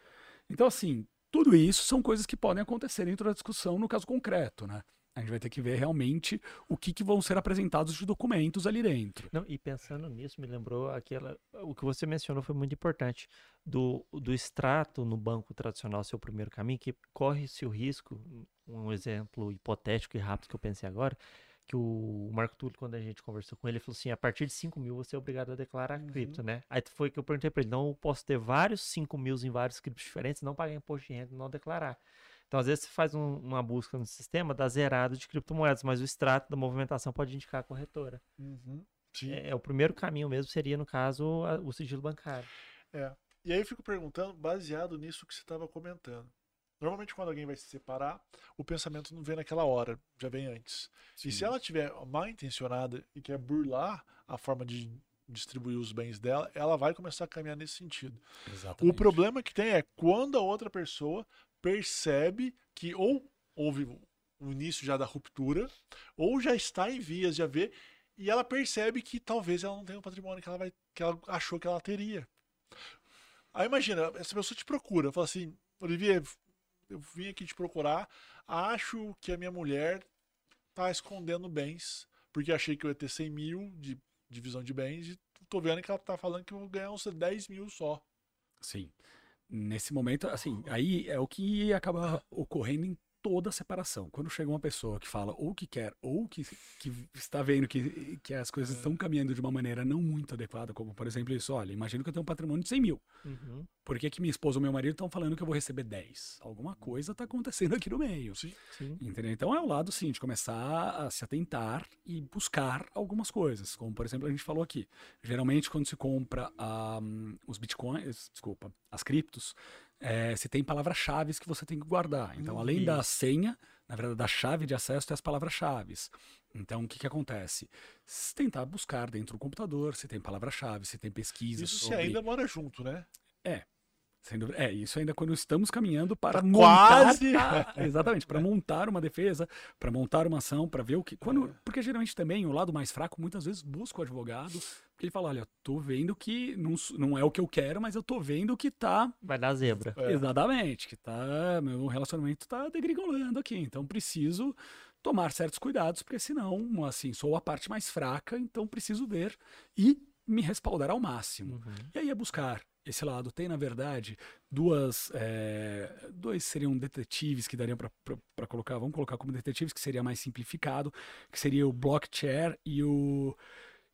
Então, assim, tudo isso são coisas que podem acontecer dentro da discussão no caso concreto, né? A gente vai ter que ver realmente o que, que vão ser apresentados de documentos ali dentro. Não, e pensando nisso, me lembrou aquela. O que você mencionou foi muito importante. Do, do extrato no banco tradicional ser o primeiro caminho, que corre-se o risco, um exemplo hipotético e rápido que eu pensei agora, que o Marco Túlio, quando a gente conversou com ele, falou assim: a partir de 5 mil você é obrigado a declarar uhum. cripto, né? Aí foi que eu perguntei para ele: não, eu posso ter vários 5 mil em vários criptos diferentes, não pagar imposto de renda e não declarar. Então, às vezes, você faz um, uma busca no sistema da zerado de criptomoedas, mas o extrato da movimentação pode indicar a corretora. Uhum. É, é, o primeiro caminho mesmo, seria, no caso, a, o sigilo bancário. É. E aí eu fico perguntando, baseado nisso que você estava comentando. Normalmente, quando alguém vai se separar, o pensamento não vem naquela hora, já vem antes. Sim. E se ela tiver mal intencionada e quer burlar a forma de distribuir os bens dela, ela vai começar a caminhar nesse sentido. Exatamente. O problema que tem é quando a outra pessoa percebe que ou houve o início já da ruptura, ou já está em vias de haver, e ela percebe que talvez ela não tenha o patrimônio que ela, vai, que ela achou que ela teria. Aí imagina, essa pessoa te procura, fala assim, Olivier, eu vim aqui te procurar, acho que a minha mulher está escondendo bens, porque achei que eu ia ter 100 mil de divisão de bens, e tô vendo que ela está falando que eu vou ganhar uns 10 mil só. Sim nesse momento, assim, aí é o que acaba ocorrendo em toda a separação. Quando chega uma pessoa que fala ou que quer, ou que, que está vendo que, que as coisas é. estão caminhando de uma maneira não muito adequada, como por exemplo isso, olha, imagino que eu tenho um patrimônio de 100 mil. Uhum. Por que, que minha esposa ou meu marido estão falando que eu vou receber 10? Alguma coisa está acontecendo aqui no meio. Sim. Sim. Entendeu? Então é o lado, sim, de começar a se atentar e buscar algumas coisas, como por exemplo a gente falou aqui. Geralmente quando se compra um, os bitcoins, desculpa, as criptos, é, se tem palavras-chave que você tem que guardar. Então, além da senha, na verdade, da chave de acesso, tem as palavras-chave. Então, o que, que acontece? Se tentar buscar dentro do computador, se tem palavra-chave, se tem pesquisa. Isso sobre... se ainda mora junto, né? É. Sem dúvida. É, isso ainda quando estamos caminhando para Tá montar. quase. Exatamente, para montar uma defesa, para montar uma ação, para ver o que. Quando, porque geralmente também o lado mais fraco muitas vezes busca o advogado, porque ele fala: olha, tô vendo que não, não é o que eu quero, mas eu tô vendo que tá. Vai dar zebra. É. Exatamente, que tá. Meu relacionamento tá degringolando aqui. Então preciso tomar certos cuidados, porque senão, assim, sou a parte mais fraca, então preciso ver e me respaldar ao máximo. E aí é buscar esse lado. Tem, na verdade, duas. é, dois seriam detetives que dariam para colocar. Vamos colocar como detetives, que seria mais simplificado, que seria o Blockchair e o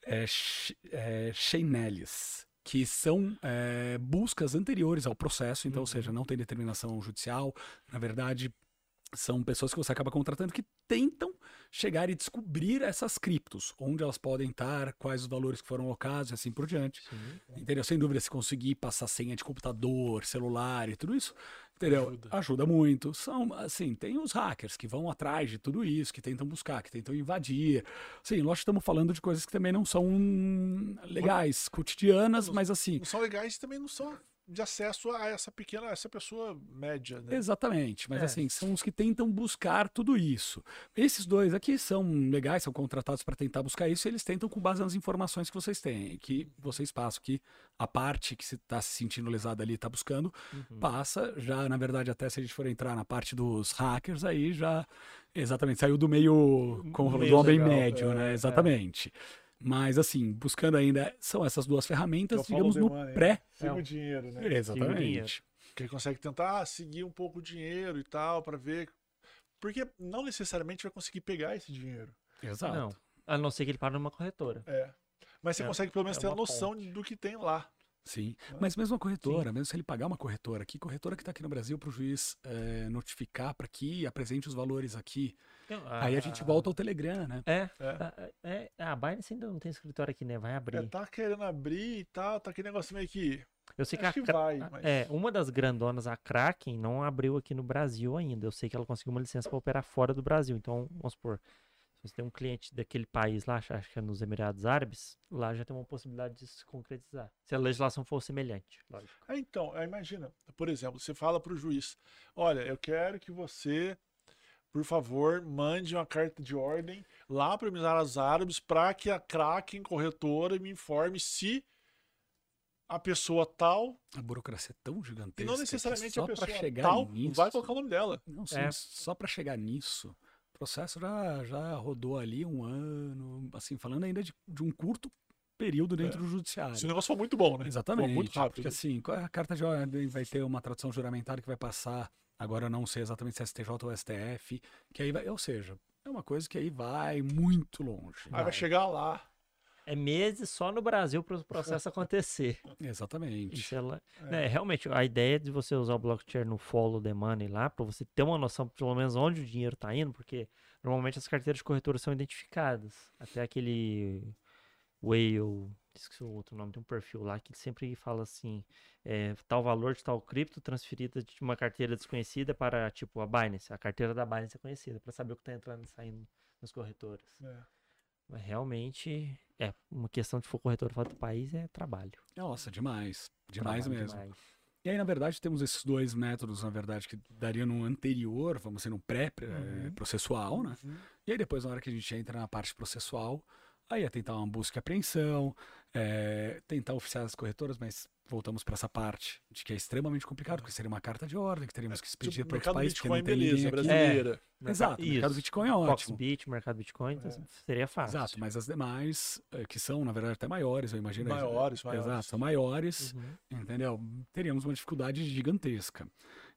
é, Sh- é, Chainalysis, que são é, buscas anteriores ao processo, então, ou seja, não tem determinação judicial. Na verdade, são pessoas que você acaba contratando que tentam chegar e descobrir essas criptos, onde elas podem estar, quais os valores que foram alocados e assim por diante. Entendeu? Sem dúvida, se conseguir passar senha de computador, celular e tudo isso, entendeu? Ajuda. Ajuda, muito. São, assim, tem os hackers que vão atrás de tudo isso, que tentam buscar, que tentam invadir. Sim, que estamos falando de coisas que também não são legais, cotidianas, mas assim, Não são legais também não são de acesso a essa pequena, a essa pessoa média, né? Exatamente, mas É. assim, são os que tentam buscar tudo isso. Esses dois aqui são legais, são contratados para tentar buscar isso, e eles tentam com base nas informações que vocês têm, que vocês passam, que a parte que se está se sentindo lesada ali está buscando, passa, já na verdade até se a gente for entrar na parte dos hackers, aí já, exatamente, saiu do meio, falou, meio do homem legal, médio, é, né, é. Mas assim, buscando ainda, são essas duas é ferramentas, follow digamos, no money, pré. né? Siga É. o dinheiro, né? dinheiro. Exatamente. Que ele consegue tentar seguir um pouco o dinheiro e tal, pra ver. Porque não necessariamente vai conseguir pegar esse dinheiro. Exato. Não. A não ser que ele pare numa corretora. É. Mas você É, consegue pelo menos é ter a uma noção do que tem lá. Sim, mas mesmo a corretora, mesmo se ele pagar uma corretora aqui, corretora que está aqui no Brasil para o juiz eh, notificar para que apresente os valores aqui, aí a gente volta ao Telegram, né? É, É. é, é, a Binance ainda não tem escritório aqui, né? Vai abrir. É, tá querendo abrir e tal, tá aquele negócio meio que. Eu sei que acho a que vai, mas- é, uma das grandonas, a Kraken, não abriu aqui no Brasil ainda. Eu sei que ela conseguiu uma licença para operar fora do Brasil. Então, vamos supor, se você tem um cliente daquele país lá, acho que é nos Emirados Árabes, lá já tem uma possibilidade de se concretizar. Se a legislação for semelhante, lógico. Ah, então, imagina, por exemplo, você fala pro juiz: olha, eu quero que você, por favor, mande uma carta de ordem lá para Emirados Árabes para que a Kraken corretora me informe se a pessoa tal, A burocracia é tão gigantesca. e não que necessariamente só a pessoa chegar tal, nisso, vai colocar o nome dela. Não, sim, É. só para chegar nisso, o processo já, já rodou ali um ano, assim, falando ainda de, de um curto período dentro do judiciário. Se o negócio for muito bom, né? Exatamente. For muito rápido. Porque assim, é a carta de ordem vai ter uma tradução juramentária que vai passar, agora eu não sei exatamente se é STJ ou STF, que aí vai, ou seja, é uma coisa que aí vai muito longe. Aí vai chegar lá. É meses só no Brasil para o processo acontecer. Exatamente. Isso ela, né, realmente, a ideia de você usar o blockchain no follow the money lá, para você ter uma noção, pelo menos, onde o dinheiro está indo, porque normalmente as carteiras de corretora são identificadas. Até aquele Whale, esqueci o outro nome, tem um perfil lá que sempre fala assim: é, tal valor de tal cripto transferida de uma carteira desconhecida para, tipo, a Binance. A carteira da Binance é conhecida, para saber o que está entrando e saindo nas corretoras. É. Mas realmente, é, uma questão de for corretora fora do país é trabalho. Nossa, demais. Demais Trabalho mesmo. demais. E aí, na verdade, temos esses dois métodos, na verdade, que dariam no anterior, vamos dizer, no Uhum. pré-processual, né? E aí depois, na hora que a gente entra na parte processual, aí é tentar uma busca e apreensão, é, tentar oficiar as corretoras, mas voltamos para essa parte de que é extremamente complicado, porque seria uma carta de ordem que teríamos que expedir Tipo, para outro mercado país, porque Bitcoin, não tem ninguém beleza, brasileira. Exato, o mercado Bitcoin é ótimo. Foxbit, mercado Bitcoin, então seria fácil. Exato, mas as demais, eh, que são, na verdade, até maiores, eu imagino. Maiores, maiores. Exato, são maiores, Uhum. entendeu? Teríamos uma dificuldade gigantesca.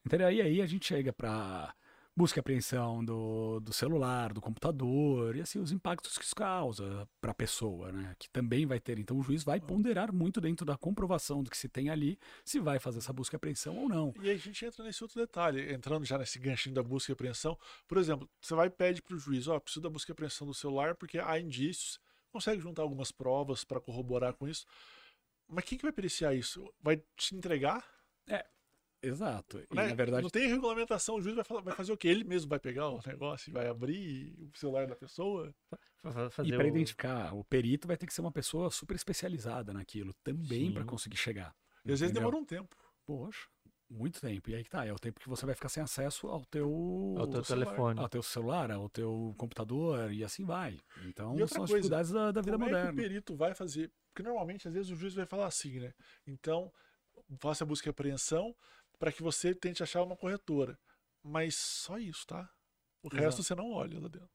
Entendeu? E aí a gente chega para busca e apreensão do, do celular, do computador, e assim, os impactos que isso causa para a pessoa, né? Que também vai ter. Então o juiz vai ponderar muito dentro da comprovação do que se tem ali, se vai fazer essa busca e apreensão ou não. E aí a gente entra nesse outro detalhe, entrando já nesse ganchinho da busca e apreensão. Por exemplo, você vai e pede para o juiz, ó, preciso da busca e apreensão do celular porque há indícios, consegue juntar algumas provas para corroborar com isso. Mas quem que vai periciar isso? Vai te entregar? Exato. E, né? na verdade, Não tem regulamentação, o juiz vai, falar- vai fazer o quê? Ele mesmo vai pegar o negócio e vai abrir o celular da pessoa? Fa- E Fazer para o- identificar, o perito vai ter que ser uma pessoa super especializada naquilo também para conseguir chegar. E às vezes demora um tempo. Poxa, muito tempo. E aí que tá, é o tempo que você vai ficar sem acesso ao teu, Ao teu celular. telefone. ao teu celular, ao teu computador e assim vai. Então E são as coisa, dificuldades da, da vida Como é que o moderna. perito vai fazer? Porque normalmente, às vezes, o juiz vai falar assim, né? Então, faça a busca e apreensão para que você tente achar uma corretora. Mas só isso, tá? O Exato. resto você não olha lá dentro.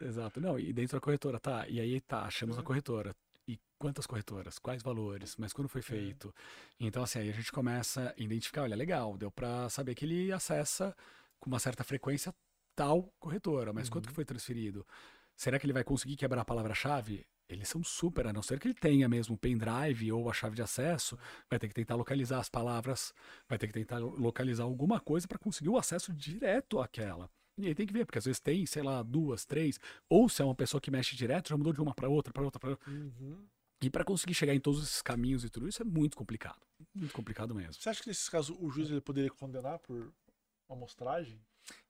Exato. Não, e dentro da corretora, tá. E aí tá, achamos Uhum. a corretora. E quantas corretoras? Quais valores? Mas quando É. foi feito? Então, assim, aí a gente começa a identificar, olha, legal, deu pra saber que ele acessa com uma certa frequência tal corretora, mas Uhum. quanto que foi transferido? Será que ele vai conseguir quebrar a palavra-chave? Eles são super, a não ser que ele tenha mesmo o pendrive ou a chave de acesso, vai ter que tentar localizar as palavras, vai ter que tentar lo- localizar alguma coisa para conseguir o acesso direto àquela. E aí tem que ver, porque às vezes tem, sei lá, duas, três, ou se é uma pessoa que mexe direto, já mudou de uma para outra, para outra, para outra. E para conseguir chegar em todos esses caminhos e tudo isso é muito complicado. Muito complicado mesmo. Você acha que nesses casos o juiz ele poderia condenar por amostragem?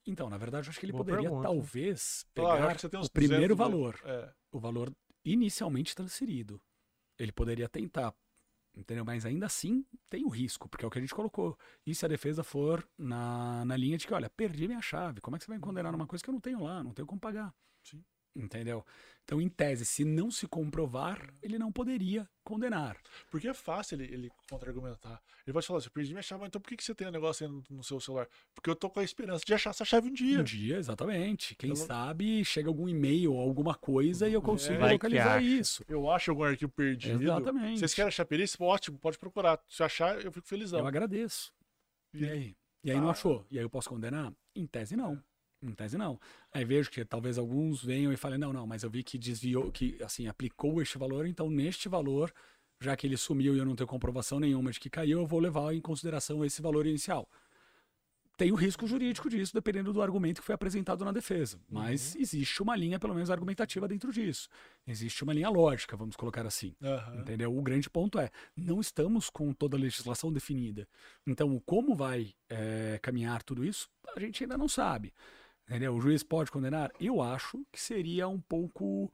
Então, na verdade, eu acho que ele Boa poderia pergunta. talvez Ah, pegar que você tem uns o primeiro 200 valor. É. o valor inicialmente transferido. Ele poderia tentar, entendeu? Mas ainda assim tem o risco, porque é o que a gente colocou. E se a defesa for na, na linha de que, olha, perdi minha chave, como é que você vai me condenar numa coisa que eu não tenho lá, não tenho como pagar? Sim. Entendeu? Então, em tese, se não se comprovar, ele não poderia condenar. Porque é fácil ele, ele contra-argumentar. Ele vai te falar assim, eu perdi minha chave, então por que, que você tem um negócio aí no, no seu celular? Porque eu tô com a esperança de achar essa chave um dia. Um dia, exatamente. Quem sabe chega algum e-mail ou alguma coisa e eu consigo que localizar isso. Eu acho algum arquivo perdido. Exatamente. Vocês querem achar perícia? Ótimo, pode procurar. Se achar, eu fico felizão. Eu agradeço. E aí? E aí não achou? E aí eu posso condenar? Em tese não. Em tese não. Aí vejo que talvez alguns venham e falem, não, não, mas eu vi que desviou, que assim, aplicou este valor, então neste valor, já que ele sumiu e eu não tenho comprovação nenhuma de que caiu, eu vou levar em consideração esse valor inicial. Tem o risco jurídico disso, dependendo do argumento que foi apresentado na defesa. Mas existe uma linha, pelo menos, argumentativa dentro disso. Existe uma linha lógica, vamos colocar assim. Aham. Entendeu? O grande ponto é, não estamos com toda a legislação definida. Então, como vai é, caminhar tudo isso, a gente ainda não sabe. Entendeu? O juiz pode condenar? Eu acho que seria um pouco,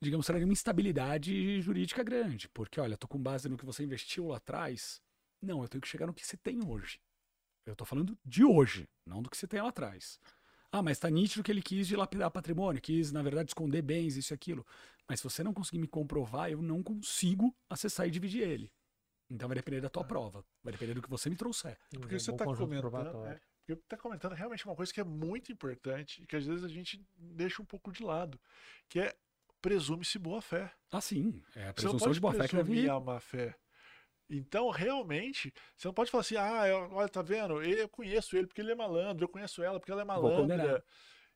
digamos, seria uma instabilidade jurídica grande. Porque, olha, tô com base no que você investiu lá atrás. Não, eu tenho que chegar no que você tem hoje. Eu tô falando de hoje, não do que você tem lá atrás. Ah, mas tá nítido que ele quis dilapidar patrimônio, quis, na verdade, esconder bens, isso e aquilo. Mas se você não conseguir me comprovar, eu não consigo acessar e dividir ele. Então vai depender da tua prova. Vai depender do que você me trouxer. Porque Um você está comentando. É, porque tá comentando realmente uma coisa que é muito importante e que às vezes a gente deixa um pouco de lado, que é presume-se boa fé. Ah, sim. É a presunção pode de boa fé que deve a má fé. Então, realmente, você não pode falar assim, ah, eu- olha, tá vendo? Eu conheço ele porque ele é malandro, eu conheço ela porque ela é malandra.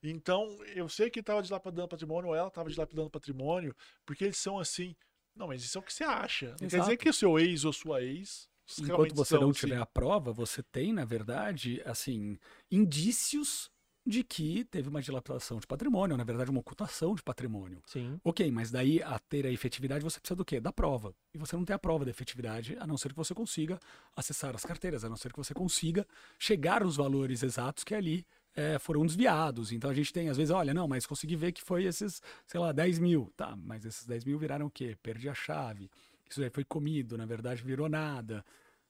Então, eu sei que estava dilapidando patrimônio, ou ela estava dilapidando patrimônio, porque eles são assim. Não, mas isso é o que você acha. Não quer dizer que o seu ex ou sua ex Enquanto você são não tiver a prova, você tem, na verdade, assim, indícios de que teve uma dilapidação de patrimônio, ou, na verdade, uma ocultação de patrimônio. Sim. Ok, mas daí a ter a efetividade você precisa do quê? Da prova. E você não tem a prova da efetividade, a não ser que você consiga acessar as carteiras, a não ser que você consiga chegar aos valores exatos que ali eh, foram desviados. Então a gente tem, às vezes, olha, não, mas consegui ver que foi esses, sei lá, 10 mil. Tá, mas esses 10 mil viraram o quê? Perdi a chave. Isso daí foi comido, na verdade virou nada.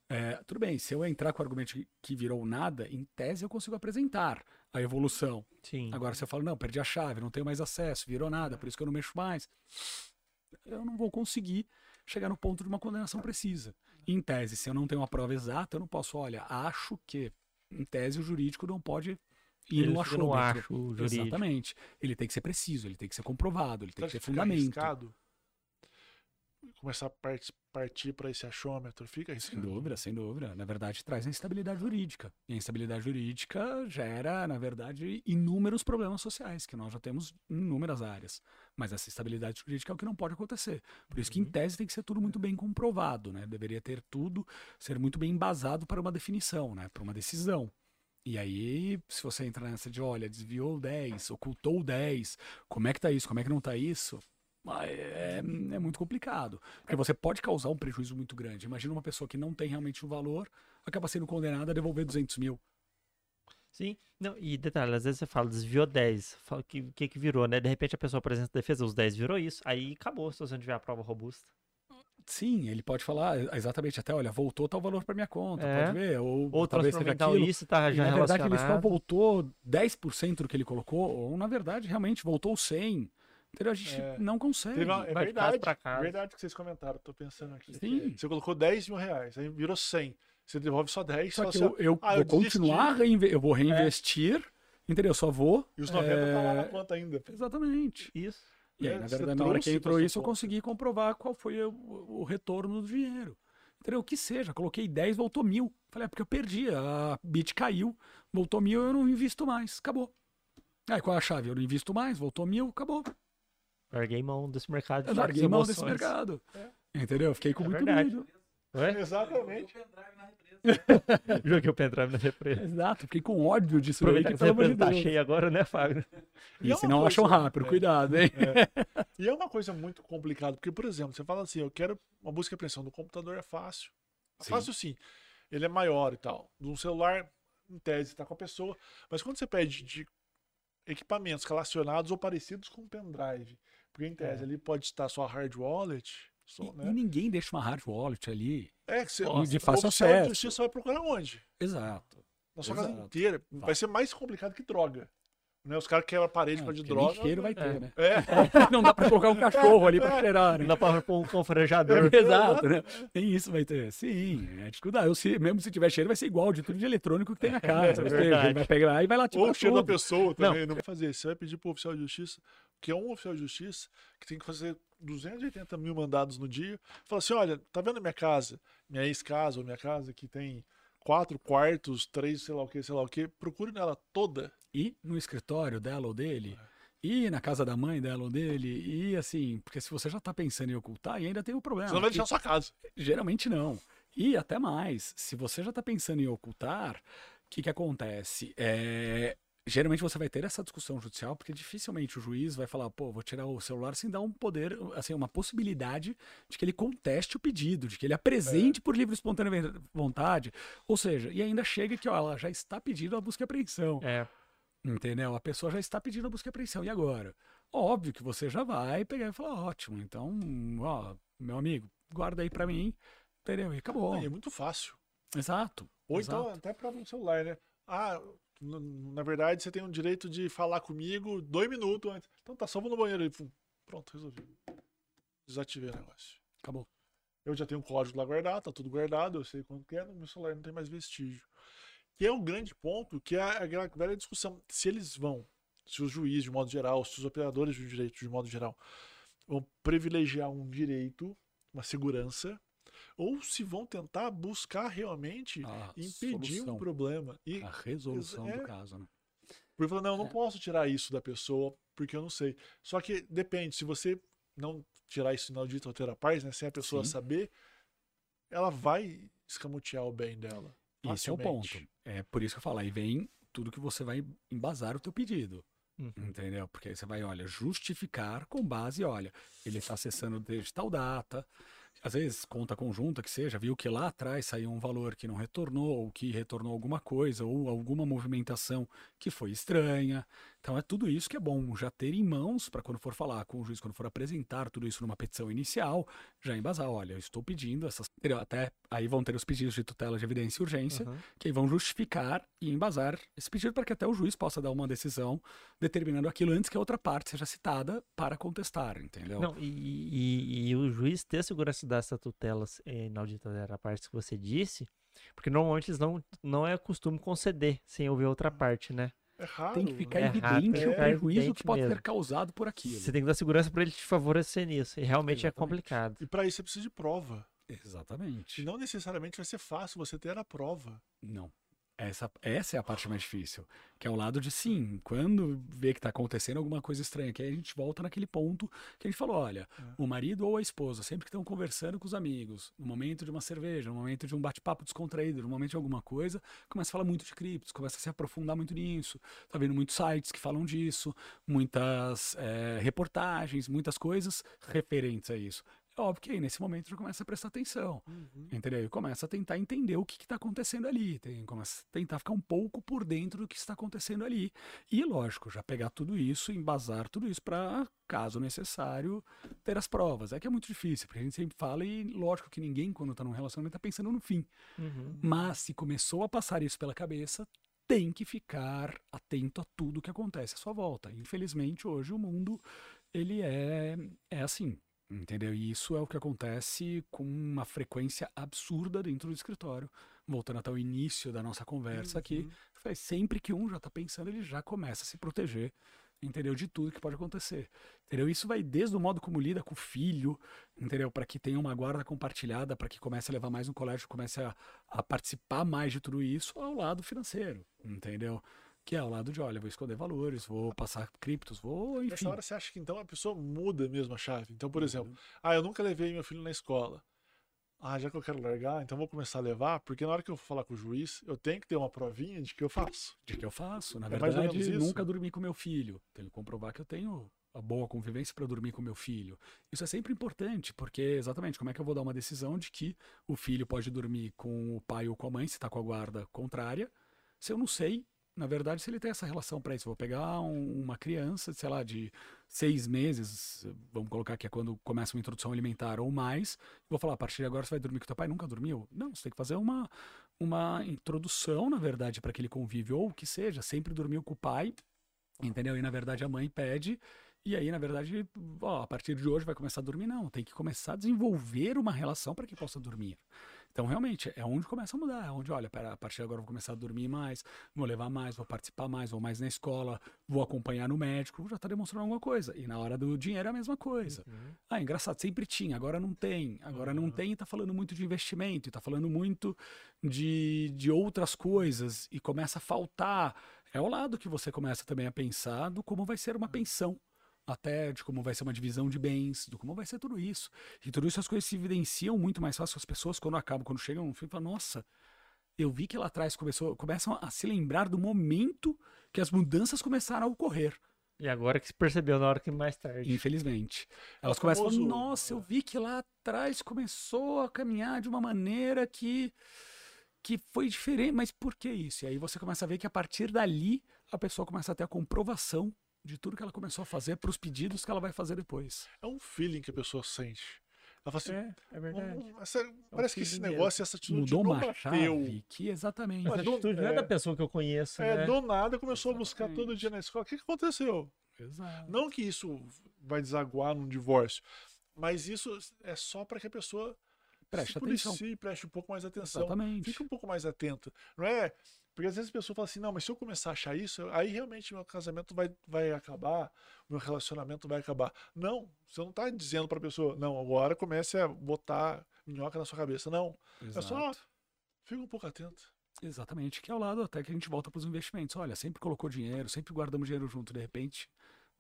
É, tudo bem, se eu entrar com o argumento que- virou nada, em tese eu consigo apresentar a evolução. Sim. Agora, se eu falo, não, perdi a chave, não tenho mais acesso, virou nada, por isso que eu não mexo mais, eu não vou conseguir chegar no ponto de uma condenação precisa. Em tese, se eu não tenho uma prova exata, eu não posso, olha, acho que, em tese, o jurídico não pode ir no achômetro. acho. Exatamente. Ele tem que ser preciso, ele tem que ser comprovado, ele tem que ter fundamento. arriscado começar a part- partir para esse achômetro? Fica Sem arriscado. dúvida, sem dúvida. Na verdade, traz a instabilidade jurídica. E a instabilidade jurídica gera, na verdade, inúmeros problemas sociais, que nós já temos em inúmeras áreas. Mas essa instabilidade jurídica é o que não pode acontecer. Por isso que, em tese, tem que ser tudo muito bem comprovado, né? Deveria ter tudo, ser muito bem embasado para uma definição, né? Para uma decisão. E aí, se você entra nessa de, olha, desviou 10, ocultou 10, como é que tá isso, como é que não tá isso? Mas é, é muito complicado. Porque você pode causar um prejuízo muito grande. Imagina uma pessoa que não tem realmente um valor, acaba sendo condenada a devolver 200 mil. Sim, não, e detalhe, às vezes você fala, desviou 10, fala o que, que que virou, né? De repente a pessoa apresenta defesa, os 10 virou isso, aí acabou se você não tiver a prova robusta. Sim, ele pode falar exatamente até, olha, voltou tal valor para minha conta, É. pode ver? Ou, Ou talvez teve transformar aquilo. isso, tá E, já na verdade, ele só voltou 10% do que ele colocou, ou na verdade, realmente voltou 100. Entendeu? A gente É. não consegue. Teve uma- é vai verdade, pra caso. verdade que vocês comentaram, tô pensando aqui. Sim. Você colocou 10 mil reais, aí virou 100. Você devolve só 10, Só só que assim, eu, eu ah, vou eu continuar, reinve- eu vou reinvestir, entendeu? Eu só vou. E os 90 tá lá na é, conta ainda. Exatamente. Isso. E aí, É, na você verdade, na hora que trouxe entrou isso, eu conta. consegui comprovar qual foi o, o retorno do dinheiro. Entendeu? O que seja, coloquei 10, voltou mil. Falei, é porque eu perdi, a bit caiu, voltou mil, eu não invisto mais. Acabou. Aí qual é a chave? Eu não invisto mais, voltou mil, acabou. Larguei mão desse mercado. de larguei mão desse mercado. Entendeu? Eu fiquei com É muito verdade. medo. Ué? Exatamente. Joguei o pendrive na represa. Joguei o pendrive na represa. Exato, fiquei com ódio disso daí, Aproveitar que, que pelo a amor de tá Deus. cheia agora, né, Fábio? E E é se não acham coisa- rápido, é. cuidado, hein? E é uma coisa muito complicada, porque, por exemplo, você fala assim, eu quero uma busca e apreensão do computador é fácil. É Sim. fácil sim. Ele é maior e tal. No celular, em tese, tá com a pessoa. Mas quando você pede de equipamentos relacionados ou parecidos com o pendrive, porque em tese É. ali pode estar sua hard wallet, só, E, e né? ninguém deixa uma hard wallet ali. É que você, Nossa, de o fácil oficial de acesso. justiça vai procurar onde? Exato. Na sua casa Exato. inteira. Vai. Vai ser mais complicado que droga. Né? Os caras quebram a parede É, por de droga. cheiro vai É. ter, né? É, Não dá pra colocar um cachorro ali pra cheirar, né? Não dá pra pôr um confrejador. Exato, né? Nem isso vai ter. Sim, é de cuidar. Eu, se, mesmo se tiver cheiro, vai ser igual de tudo de eletrônico que tem na casa. É verdade. Ele vai pegar lá e vai lá tirar Ou o cheiro da tudo. pessoa também. Não. vai fazer. Você vai pedir pro oficial de justiça, que é um oficial de justiça, que tem que fazer 280 mil mandados no dia. Fala assim: olha, tá vendo a minha casa, minha ex-casa ou minha casa que tem quatro quartos, três, sei lá o que, sei lá o que. Procure nela toda. E no escritório dela ou dele, e na casa da mãe dela ou dele, e assim, porque se você já tá pensando em ocultar, e ainda tem o problema. Você não vai deixar na sua casa. Geralmente não. E até mais, se você já está pensando em ocultar, o que, que acontece? É, geralmente você vai ter essa discussão judicial, porque dificilmente o juiz vai falar, pô, vou tirar o celular sem dar um poder, assim, uma possibilidade de que ele conteste o pedido, de que ele apresente por livre e espontânea vontade. Ou seja, e ainda chega que ó, ela já está pedindo a busca e apreensão. É. Entendeu? A pessoa já está pedindo a busca e apreensão. E agora? Óbvio que você já vai pegar e falar, ótimo, então, ó, meu amigo, guarda aí pra mim, entendeu? E acabou. É muito fácil. Exato. Ou exato. então até para um celular, né? Ah, na verdade você tem o direito de falar comigo dois minutos antes. Então tá, só vou no banheiro. Pum, Pronto, resolvi. Desativei o negócio. Acabou. Eu já tenho o código lá guardado, tá tudo guardado, eu sei quanto que é, no meu celular não tem mais vestígio. Que é o grande ponto, que é aquela velha discussão. Se eles vão, se os juízes, de modo geral, se os operadores de direito, de modo geral, vão privilegiar um direito, uma segurança, ou se vão tentar buscar realmente A impedir um solução, problema. E a resolução é. do caso, né? porque fala, não, eu não É. posso tirar isso da pessoa, porque eu não sei. Só que depende, se você não tirar isso na audita ou terapia, né, sem a pessoa Sim. saber, ela vai escamotear o bem dela. Esse é o ponto. É por isso que eu falo, aí vem tudo que você vai embasar o teu pedido. Uhum. Entendeu? Porque aí você vai, olha, justificar com base, olha, ele está acessando desde tal data, às vezes conta conjunta que seja, viu que lá atrás saiu um valor que não retornou, ou que retornou alguma coisa, ou alguma movimentação que foi estranha. Então é tudo isso que é bom já ter em mãos para quando for falar com o juiz, quando for apresentar tudo isso numa petição inicial, já embasar, olha, eu estou pedindo essas. Até aí vão ter os pedidos de tutela de evidência e urgência, Uhum. que aí vão justificar e embasar esse pedido para que até o juiz possa dar uma decisão determinando aquilo antes que a outra parte seja citada para contestar, entendeu? Não, e, e- e o juiz ter segurança dessas tutelas eh, na auditoria da parte que você disse, porque normalmente eles não, não é costume conceder sem ouvir outra parte, né? É raro. Tem que ficar É rápido, evidente o é prejuízo evidente que pode mesmo. ser causado por aquilo. Você tem que dar segurança pra ele te favorecer nisso. E realmente é Exatamente. complicado. E para isso você precisa de prova. Exatamente. E não necessariamente vai ser fácil você ter a prova. Não. Essa, essa é a parte mais difícil, que é o lado de sim, quando vê que está acontecendo alguma coisa estranha, que aí a gente volta naquele ponto que a gente falou, olha, é. o marido ou a esposa, sempre que estão conversando com os amigos, no momento de uma cerveja, no momento de um bate-papo descontraído, no momento de alguma coisa, começa a falar muito de criptos, começa a se aprofundar muito nisso, tá vendo muitos sites que falam disso, muitas é, reportagens, muitas coisas referentes a isso. É óbvio que aí nesse momento já começa a prestar atenção, uhum. entendeu? E começa a tentar entender o que está acontecendo ali, tem, começa a tentar ficar um pouco por dentro do que está acontecendo ali. E, lógico, já pegar tudo isso, embasar tudo isso para, caso necessário, ter as provas. É que é muito difícil, porque a gente sempre fala e, lógico, que ninguém, quando está num relacionamento, está pensando no fim. Uhum. Mas se começou a passar isso pela cabeça, tem que ficar atento a tudo que acontece à sua volta. Infelizmente, hoje o mundo ele é, é assim. Entendeu? E isso é o que acontece com uma frequência absurda dentro do escritório. Voltando até o início da nossa conversa uhum. aqui, sempre que um já está pensando, ele já começa a se proteger, entendeu? De tudo que pode acontecer. Entendeu? Isso vai desde o modo como lida com o filho, entendeu? Para que tenha uma guarda compartilhada, para que comece a levar mais no colégio, comece a, a participar mais de tudo isso, ao lado financeiro, entendeu? Que é ao lado de, olha, vou esconder valores, vou passar criptos, vou, enfim. Nessa hora você acha que então a pessoa muda mesmo a chave? Então, por exemplo, ah, eu nunca levei meu filho na escola. Ah, já que eu quero largar, então vou começar a levar, porque na hora que eu falar com o juiz, eu tenho que ter uma provinha de que eu faço. De que eu faço. Na é verdade, nunca dormi com meu filho. Tenho que comprovar que eu tenho a boa convivência para dormir com meu filho. Isso é sempre importante, porque exatamente como é que eu vou dar uma decisão de que o filho pode dormir com o pai ou com a mãe, se está com a guarda contrária, se eu não sei na verdade, se ele tem essa relação para isso, vou pegar um, uma criança, sei lá, de seis meses, vamos colocar que é quando começa uma introdução alimentar ou mais, vou falar, a partir de agora você vai dormir com teu pai, nunca dormiu? Não, você tem que fazer uma, uma introdução, na verdade, para aquele convívio, ou o que seja, sempre dormiu com o pai, entendeu? E na verdade a mãe pede, e aí, na verdade, ó, a partir de hoje vai começar a dormir? Não, tem que começar a desenvolver uma relação para que possa dormir. Então, realmente, é onde começa a mudar. É onde, olha, pera, a partir de agora eu vou começar a dormir mais, vou levar mais, vou participar mais, vou mais na escola, vou acompanhar no médico, já está demonstrando alguma coisa. E na hora do dinheiro é a mesma coisa. Uhum. Ah, engraçado, sempre tinha, agora não tem. Agora uhum. não tem e está falando muito de investimento, e está falando muito de, de outras coisas, e começa a faltar. É ao lado que você começa também a pensar do como vai ser uma pensão até de como vai ser uma divisão de bens, do como vai ser tudo isso. E tudo isso as coisas se evidenciam muito mais fácil as pessoas quando acabam, quando chegam no fim, falam, nossa, eu vi que lá atrás começou, começam a se lembrar do momento que as mudanças começaram a ocorrer. E agora que se percebeu na hora que mais tarde. Infelizmente. É Elas começam a falar, nossa, eu vi que lá atrás começou a caminhar de uma maneira que que foi diferente, mas por que isso? E aí você começa a ver que a partir dali a pessoa começa a ter a comprovação de tudo que ela começou a fazer para os pedidos que ela vai fazer depois. É um feeling que a pessoa sente. Ela fala assim, é, é verdade. essa, é parece que esse negócio, essa atitude Mudou não uma bateu. chave que exatamente. Essa atitude não é, da pessoa que eu conheço, É, né? do nada começou exatamente. a buscar todo dia na escola. O que, que aconteceu? Exato. Não que isso vai desaguar num divórcio, mas isso é só para que a pessoa preste se atenção. preste um pouco mais atenção. Exatamente. Fique um pouco mais atento. Não é porque às vezes a pessoa fala assim, não, mas se eu começar a achar isso, aí realmente meu casamento vai, vai acabar, meu relacionamento vai acabar. Não, você não está dizendo para a pessoa, não, agora comece a botar minhoca na sua cabeça. Não, Exato. é só, fica um pouco atento. Exatamente, que é o lado até que a gente volta para os investimentos. Olha, sempre colocou dinheiro, sempre guardamos dinheiro junto, de repente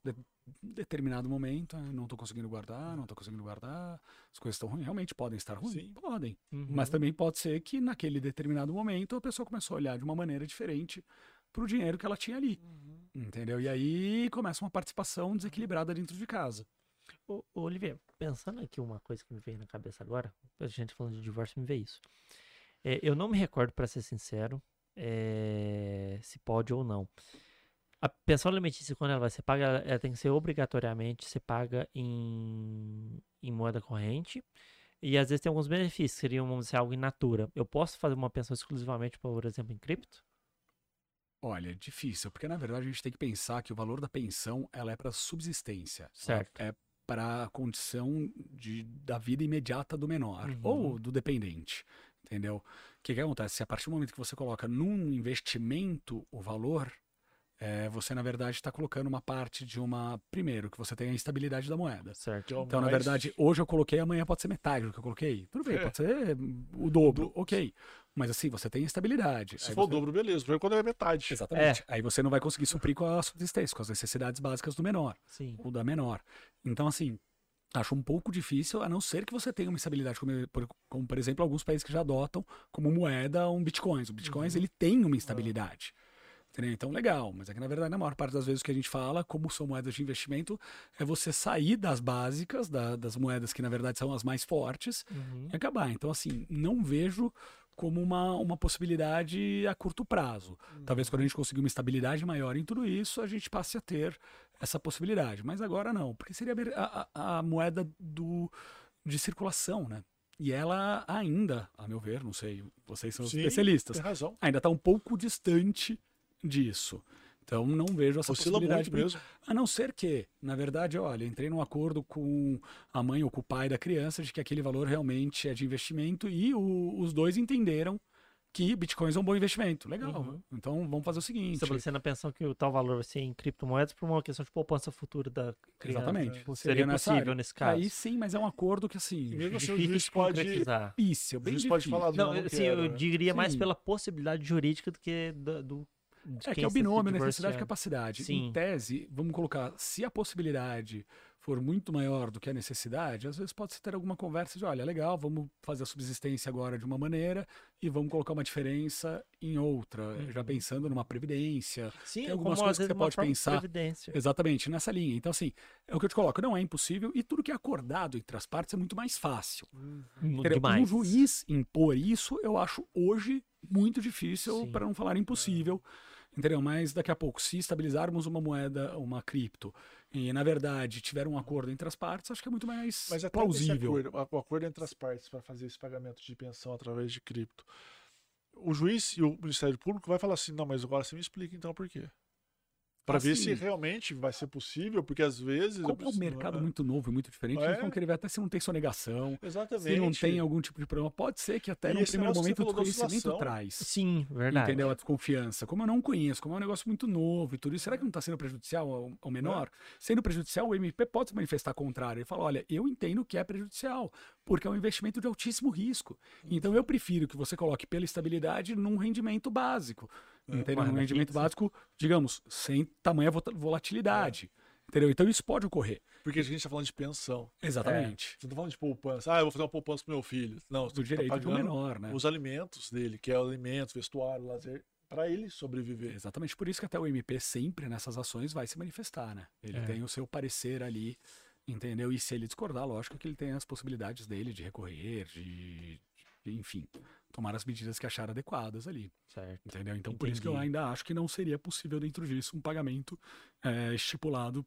de, determinado momento, ah, não estou conseguindo guardar, não estou conseguindo guardar, as coisas estão ruins, realmente podem estar ruins? Sim. Podem. Uhum. Mas também pode ser que naquele determinado momento a pessoa começou a olhar de uma maneira diferente para o dinheiro que ela tinha ali. Uhum. Entendeu? E aí começa uma participação desequilibrada dentro de casa. Ô, ô, Olivier, pensando aqui uma coisa que me veio na cabeça agora, a gente falando de divórcio me veio isso. É, eu não me recordo, para ser sincero, é, se pode ou não. A pensão alimentícia, quando ela vai ser paga, ela tem que ser obrigatoriamente ser paga em, em moeda corrente. E às vezes tem alguns benefícios, seriam, vamos dizer, algo in natura. Eu posso fazer uma pensão exclusivamente, por exemplo, em cripto? Olha, é difícil, porque na verdade a gente tem que pensar que o valor da pensão ela é para subsistência. Certo. É para a condição de, da vida imediata do menor uhum. ou do dependente. Entendeu? O que, que acontece? Se a partir do momento que você coloca num investimento o valor, é, você na verdade está colocando uma parte de uma. Primeiro, que você tem a estabilidade da moeda. Certo. Então, na verdade, hoje eu coloquei, amanhã pode ser metade do que eu coloquei. Tudo bem, é. pode ser o dobro, ok. Mas assim, você tem estabilidade. Se Aí for o você- dobro, beleza. Problema é quando é metade. Exatamente. Aí você não vai conseguir suprir com a subsistência, com as necessidades básicas do menor Sim. ou da menor. Então, assim, acho um pouco difícil, a não ser que você tenha uma estabilidade, como, por- como, por exemplo, alguns países que já adotam como moeda um bitcoins. O bitcoins, ele tem uma instabilidade. Entendeu? Então, legal, mas é que na verdade, na maior parte das vezes que a gente fala, como são moedas de investimento, é você sair das básicas, da- das moedas que na verdade são as mais fortes, e acabar. Então, assim, não vejo como uma, uma possibilidade a curto prazo. Talvez quando a gente conseguir uma estabilidade maior em tudo isso, a gente passe a ter essa possibilidade. Mas agora não, porque seria a, a- a moeda do, de circulação, né? E ela ainda, a meu ver, não sei, vocês são Sim, especialistas, Tem razão. ainda está um pouco distante disso. Então não vejo essa Oscila possibilidade muito mesmo. A não ser que, na verdade, olha, entrei num acordo com a mãe ou com o pai da criança de que aquele valor realmente é de investimento e o- os dois entenderam que bitcoins é um bom investimento. Legal. Uhum. Então vamos fazer o seguinte. Estabelecendo a pensão que o tal valor vai ser em criptomoedas por uma questão de poupança futura da criança. Exatamente. Seria Seria possível nesse caso. Aí sim, mas é um acordo que assim. Mesmo assim, o Difícil juiz pode. concretizar. Difícil, bem juiz pode difícil. falar Não, não, não assim, quero, eu né? diria mais Sim. pela possibilidade jurídica do que do. do É que é o binômio necessidade e divorciando. capacidade. Sim. Em tese, vamos colocar, se a possibilidade for muito maior do que a necessidade, às vezes pode se ter alguma conversa de, olha, legal, vamos fazer a subsistência agora de uma maneira e vamos colocar uma diferença em outra, já pensando numa previdência. Sim, Tem algumas coisas que você pode pensar. Exatamente, nessa linha. Então, assim, é o que eu te coloco, não é impossível e tudo que é acordado entre as partes é muito mais fácil. Demais. Um juiz impor isso, eu acho hoje muito difícil, para não falar impossível. Entendeu? Mas daqui a pouco, se estabilizarmos uma moeda, uma cripto, e na verdade tiver um acordo entre as partes, acho que é muito mais Mas até plausível. acordo, o acordo entre as partes para fazer esse pagamento de pensão através de cripto. O juiz e o Ministério Público vai falar assim, não, mas agora você me explica então por quê. Para ver Assim, se realmente vai ser possível, porque às vezes... Como é um mercado é. muito novo e muito diferente, É. eles vão querer ver até se não tem sonegação, Exatamente. se não tem algum tipo de problema. Pode ser que até E primeiro momento o desconhecimento oscilação. traz. Sim, verdade. Entendeu? A desconfiança. Como eu não conheço, como é um negócio muito novo e tudo isso, será que não está sendo prejudicial ao, ao menor? Sendo prejudicial, o MP pode se manifestar contrário. Ele fala: olha, eu entendo que é prejudicial, porque é um investimento de altíssimo risco. Então eu prefiro que você coloque pela estabilidade num rendimento básico. Entendeu? uma Um rendimento fixa. básico, digamos, sem tamanha vo- volatilidade. Entendeu? Então isso pode ocorrer. Porque a gente está falando de pensão. Exatamente. Você não tá falando de poupança. Ah, eu vou fazer uma poupança pro meu filho. Não, você Do tá direito do pagando menor, né? os alimentos dele, que é o alimento, vestuário, lazer, para ele sobreviver. Exatamente por isso que até o MP sempre nessas ações vai se manifestar, né? Ele É. tem o seu parecer ali, entendeu? E se ele discordar, lógico que ele tem as possibilidades dele de recorrer, de, de, enfim, tomar as medidas que achar adequadas ali, Certo. entendeu? Então por isso que eu Entendi. ainda acho que não seria possível dentro disso um pagamento é, estipulado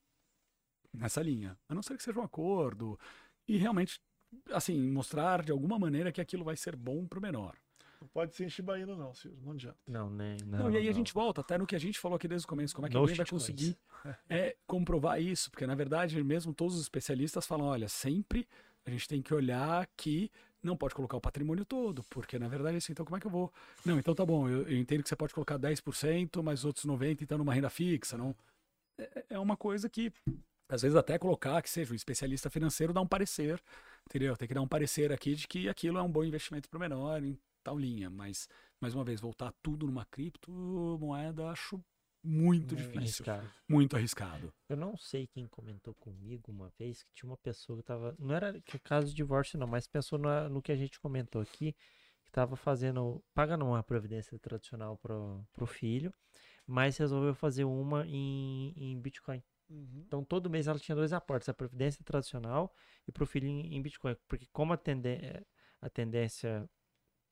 nessa linha, a não ser que seja um acordo e realmente, assim, mostrar de alguma maneira que aquilo vai ser bom para o menor. Não pode ser em Shiba Inu, não, Ciro. Não adianta. Não, né? Não, Não, e aí a não. gente volta até no que a gente falou aqui desde o começo. Como é que No alguém vai conseguir é, comprovar isso? Porque, na verdade, mesmo todos os especialistas falam: olha, sempre a gente tem que olhar que não pode colocar o patrimônio todo, porque, na verdade, assim, então como é que eu vou. Não, então tá bom, eu, eu entendo que você pode colocar 10%, mas os outros 90% então numa renda fixa. Não... É, é uma coisa que. Às vezes até colocar que seja um especialista financeiro dar um parecer, entendeu? Tem que dar um parecer aqui de que aquilo é um bom investimento para o menor em tal linha, mas mais uma vez voltar tudo numa criptomoeda acho muito difícil, Arriscado. muito arriscado. Eu não sei quem comentou comigo uma vez que tinha uma pessoa que tava. Não era que caso de divórcio, não, mas pensou na- no que a gente comentou aqui, que tava fazendo. pagando uma previdência tradicional pro, pro filho, mas resolveu fazer uma em, em Bitcoin. Então todo mês ela tinha dois aportes, a previdência tradicional e pro filho em, em Bitcoin. Porque como a, tenden a tendência.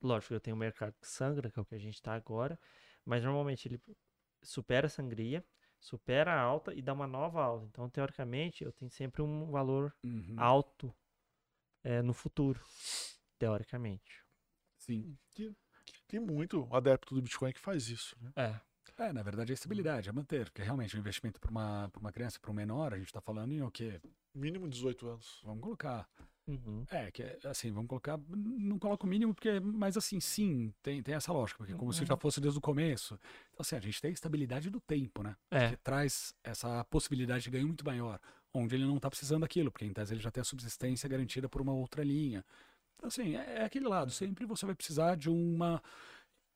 Lógico, eu tenho um mercado que sangra, que é o que a gente tá agora, mas normalmente ele supera a sangria, supera a alta e dá uma nova alta. Então, teoricamente, eu tenho sempre um valor Uhum. alto é, no futuro, teoricamente. Sim. Tem muito adepto do Bitcoin que faz isso, né? É. É, na verdade, a estabilidade, é manter, porque realmente o investimento para uma, pra uma criança, para um menor, a gente está falando em o quê? Mínimo 18 anos. Vamos colocar. Uhum. É, que é, assim, vamos colocar. Não coloco o mínimo, porque. Mas assim, sim, tem, tem essa lógica, porque como se já fosse desde o começo. Então, assim, a gente tem a estabilidade do tempo, né? É. Que traz essa possibilidade de ganho muito maior, onde ele não está precisando daquilo, porque em tese ele já tem a subsistência garantida por uma outra linha. Assim, é é aquele lado. Sempre você vai precisar de uma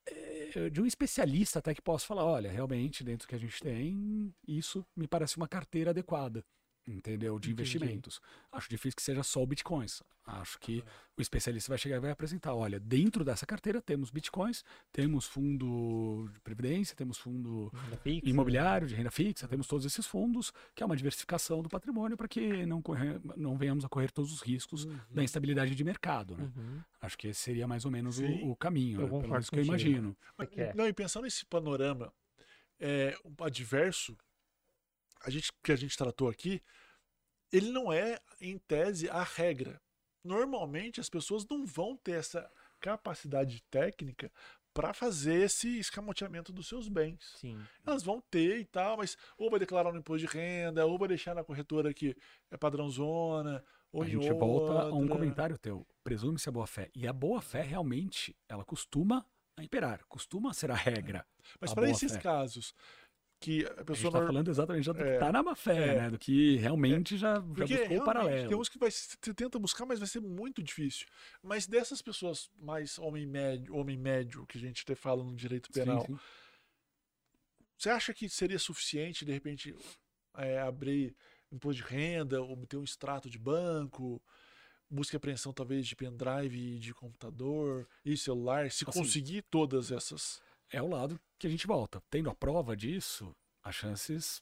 eh, de um especialista até que possa falar, olha, realmente dentro do que a gente tem, isso me parece uma carteira adequada, entendeu? De investimentos. Acho difícil que seja só o bitcoins. Acho que o especialista vai chegar e vai apresentar, olha, dentro dessa carteira temos bitcoins, temos fundo de previdência, temos fundo fixa. imobiliário, de renda fixa, temos todos esses fundos, que é uma diversificação do patrimônio para que não, correr, não venhamos a correr todos os riscos da instabilidade de mercado. Né? Uhum. Acho que esse seria mais ou menos o, o caminho, né? pelo menos que eu imagino. Mas, quer. Não, e pensando nesse panorama é, adverso, a gente, que a gente tratou aqui, ele não é, em tese, a regra. Normalmente as pessoas não vão ter essa capacidade técnica para fazer esse escamoteamento dos seus bens. Sim. Elas vão ter e tal, mas ou vai declarar no imposto de renda, ou vai deixar na corretora que é padrão zona, ou A gente volta a um outra. comentário teu. Presume-se a boa-fé. E a boa-fé, realmente, ela costuma imperar, costuma ser a regra. Mas para esses boa-fé. Que a A gente pessoa está nor- falando exatamente do que É, está na má-fé, é. né? Do que realmente já, já Porque buscou o paralelo. tem uns que vai, você tenta buscar, mas vai ser muito difícil. Mas dessas pessoas mais homem médio, homem médio que a gente até fala no direito Sim, penal, sim. você acha que seria suficiente, de repente, é, abrir imposto de renda, obter um extrato de banco, busca e apreensão talvez de pendrive, de computador e celular, se Assim, conseguir todas essas. É o lado que a gente volta. Tendo a prova disso, as chances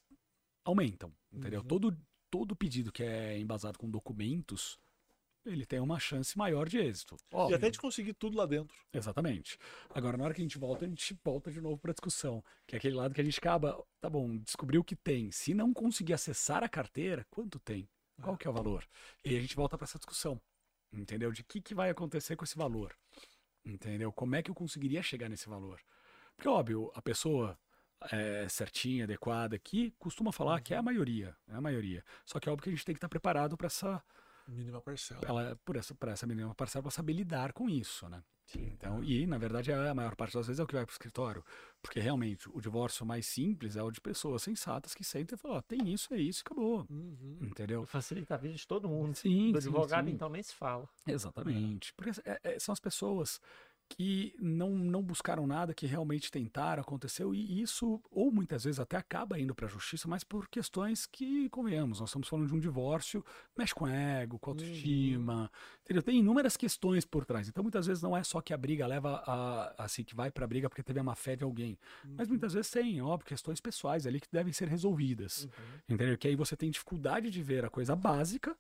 aumentam, entendeu? Uhum. Todo, todo pedido que é embasado com documentos, ele tem uma chance maior de êxito. E Óbvio. até de conseguir tudo lá dentro. Exatamente. Agora, na hora que a gente volta, a gente volta de novo para a discussão, que é aquele lado que a gente acaba, tá bom, descobriu o que tem. Se não conseguir acessar a carteira, quanto tem? Qual que é o valor? E a gente volta para essa discussão, entendeu? De que, que vai acontecer com esse valor, entendeu? Como é que eu conseguiria chegar nesse valor? Porque, óbvio, a pessoa é, certinha, adequada aqui, costuma falar que é a maioria, é a maioria. Só que é óbvio que a gente tem que estar preparado para essa Mínima parcela. ela, por essa, por essa mínima parcela, para saber lidar com isso, né? Então, e na verdade a maior parte das vezes é o que vai para o escritório, porque realmente o divórcio mais simples é o de pessoas sensatas que sentem e falam, ó, tem isso, é isso, acabou, Uhum. entendeu? Facilita a vida de todo mundo. Sim, Do sim, advogado, sim. então, nem se fala. Exatamente. Porque é- é- são as pessoas que não, não buscaram nada, que realmente tentaram, aconteceu, e isso, ou muitas vezes até acaba indo para a justiça, mas por questões que, convenhamos, nós estamos falando de um divórcio, mexe com ego, com autoestima, entendeu? Tem inúmeras questões por trás. Então, muitas vezes não é só que a briga leva a, assim, que vai para a briga porque teve a má fé de alguém, mas muitas vezes tem, óbvio, questões pessoais ali que devem ser resolvidas, entendeu? Que aí você tem dificuldade de ver a coisa básica,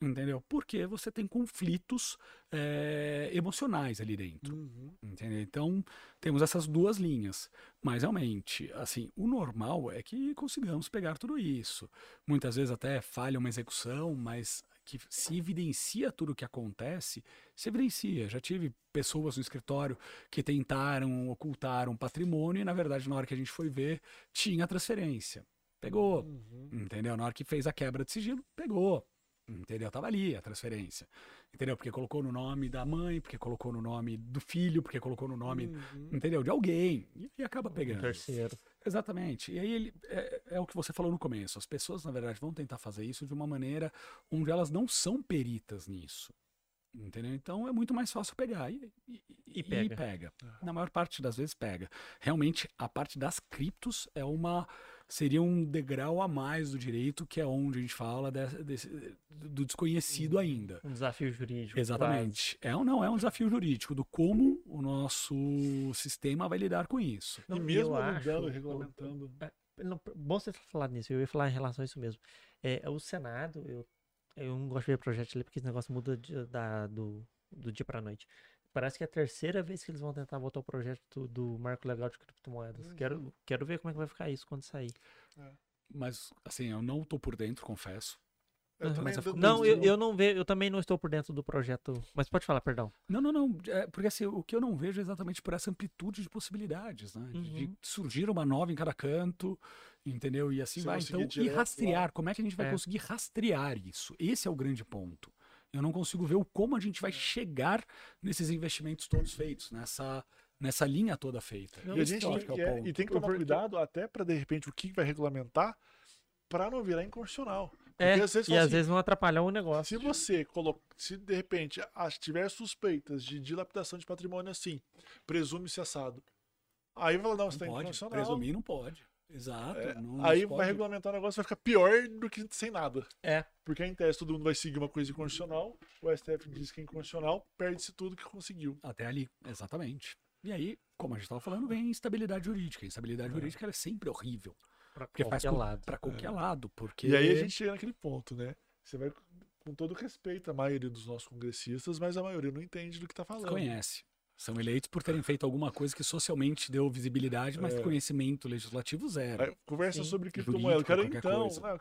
Entendeu? Porque você tem conflitos é, emocionais ali dentro. Uhum. Entendeu? Então, temos essas duas linhas. Mas, realmente, assim, o normal é que consigamos pegar tudo isso. Muitas vezes até falha uma execução, mas que se evidencia tudo o que acontece, se evidencia. Já tive pessoas no escritório que tentaram ocultar um patrimônio e, na verdade, na hora que a gente foi ver, tinha transferência. Pegou. Entendeu? Na hora que fez a quebra de sigilo, pegou. Entendeu? Tava ali a transferência. Entendeu? Porque colocou no nome da mãe, porque colocou no nome do filho, porque colocou no nome, entendeu? De alguém. E, e acaba pegando. Terceiro. Exatamente. E aí ele é, é o que você falou no começo. As pessoas, na verdade, vão tentar fazer isso de uma maneira onde elas não são peritas nisso. Entendeu? Então é muito mais fácil pegar e, e, E pega. Na maior parte das vezes pega. Realmente, a parte das criptos é uma. Seria um degrau a mais do direito, que é onde a gente fala desse- desse- do desconhecido ainda. Um desafio jurídico. Exatamente. É ou não é um desafio jurídico do como o nosso sistema vai lidar com isso. Não, e mesmo eu alugando acho- regulamentando. É, não, bom você falado nisso, eu ia falar em relação a isso mesmo. É, o Senado, eu, eu não gosto de ver projeto ali porque esse negócio muda de- da, do, do dia pra noite. Parece que é a terceira vez que eles vão tentar botar o projeto do, marco legal de criptomoedas. Quero, quero ver como é que vai ficar isso quando sair. Mas, assim, eu não tô por dentro, confesso. Eu é Mas Não, eu, eu- não vejo, eu também não estou por dentro do projeto. Mas pode falar, perdão. Não, não, não. É, porque assim, o que eu não vejo é exatamente por essa amplitude de possibilidades, né? De, de Uhum. surgir uma nova em cada canto, entendeu? E assim Se vai. Então, e rastrear. lá. Como é que a gente vai É. conseguir rastrear isso? Esse é o grande ponto. Eu não consigo ver o como a gente vai chegar nesses investimentos todos feitos, nessa, nessa linha toda feita. E a gente tem que é é- e tem que tomar cuidado até para de repente o que vai regulamentar para não virar inconstitucional. É, e às assim, vezes não atrapalhar o negócio. Se você coloca, se de repente tiver suspeitas de dilapidação de patrimônio assim, presume-se assado. Aí vai não, você Não tem pode, inconstitucional. presumir não pode. Exato. É, não aí se vai pode. regulamentar o negócio, vai ficar pior do que sem nada. É. Porque em tese todo mundo vai seguir uma coisa inconstitucional, o STF diz que é inconstitucional, perde-se tudo que conseguiu. Até ali, exatamente. E aí, como a gente estava falando, vem instabilidade jurídica. A instabilidade jurídica ela é sempre horrível. Pra Porque faz qualquer com, lado. pra qualquer lado. Porque E aí a gente chega naquele ponto, né? Você vai com todo respeito à maioria dos nossos congressistas, mas a maioria não entende do que tá falando. desconhece. São eleitos por terem feito alguma coisa que socialmente deu visibilidade, mas É. conhecimento legislativo zero. Aí, conversa Sim. sobre criptomoeda. Eu quero então. ah,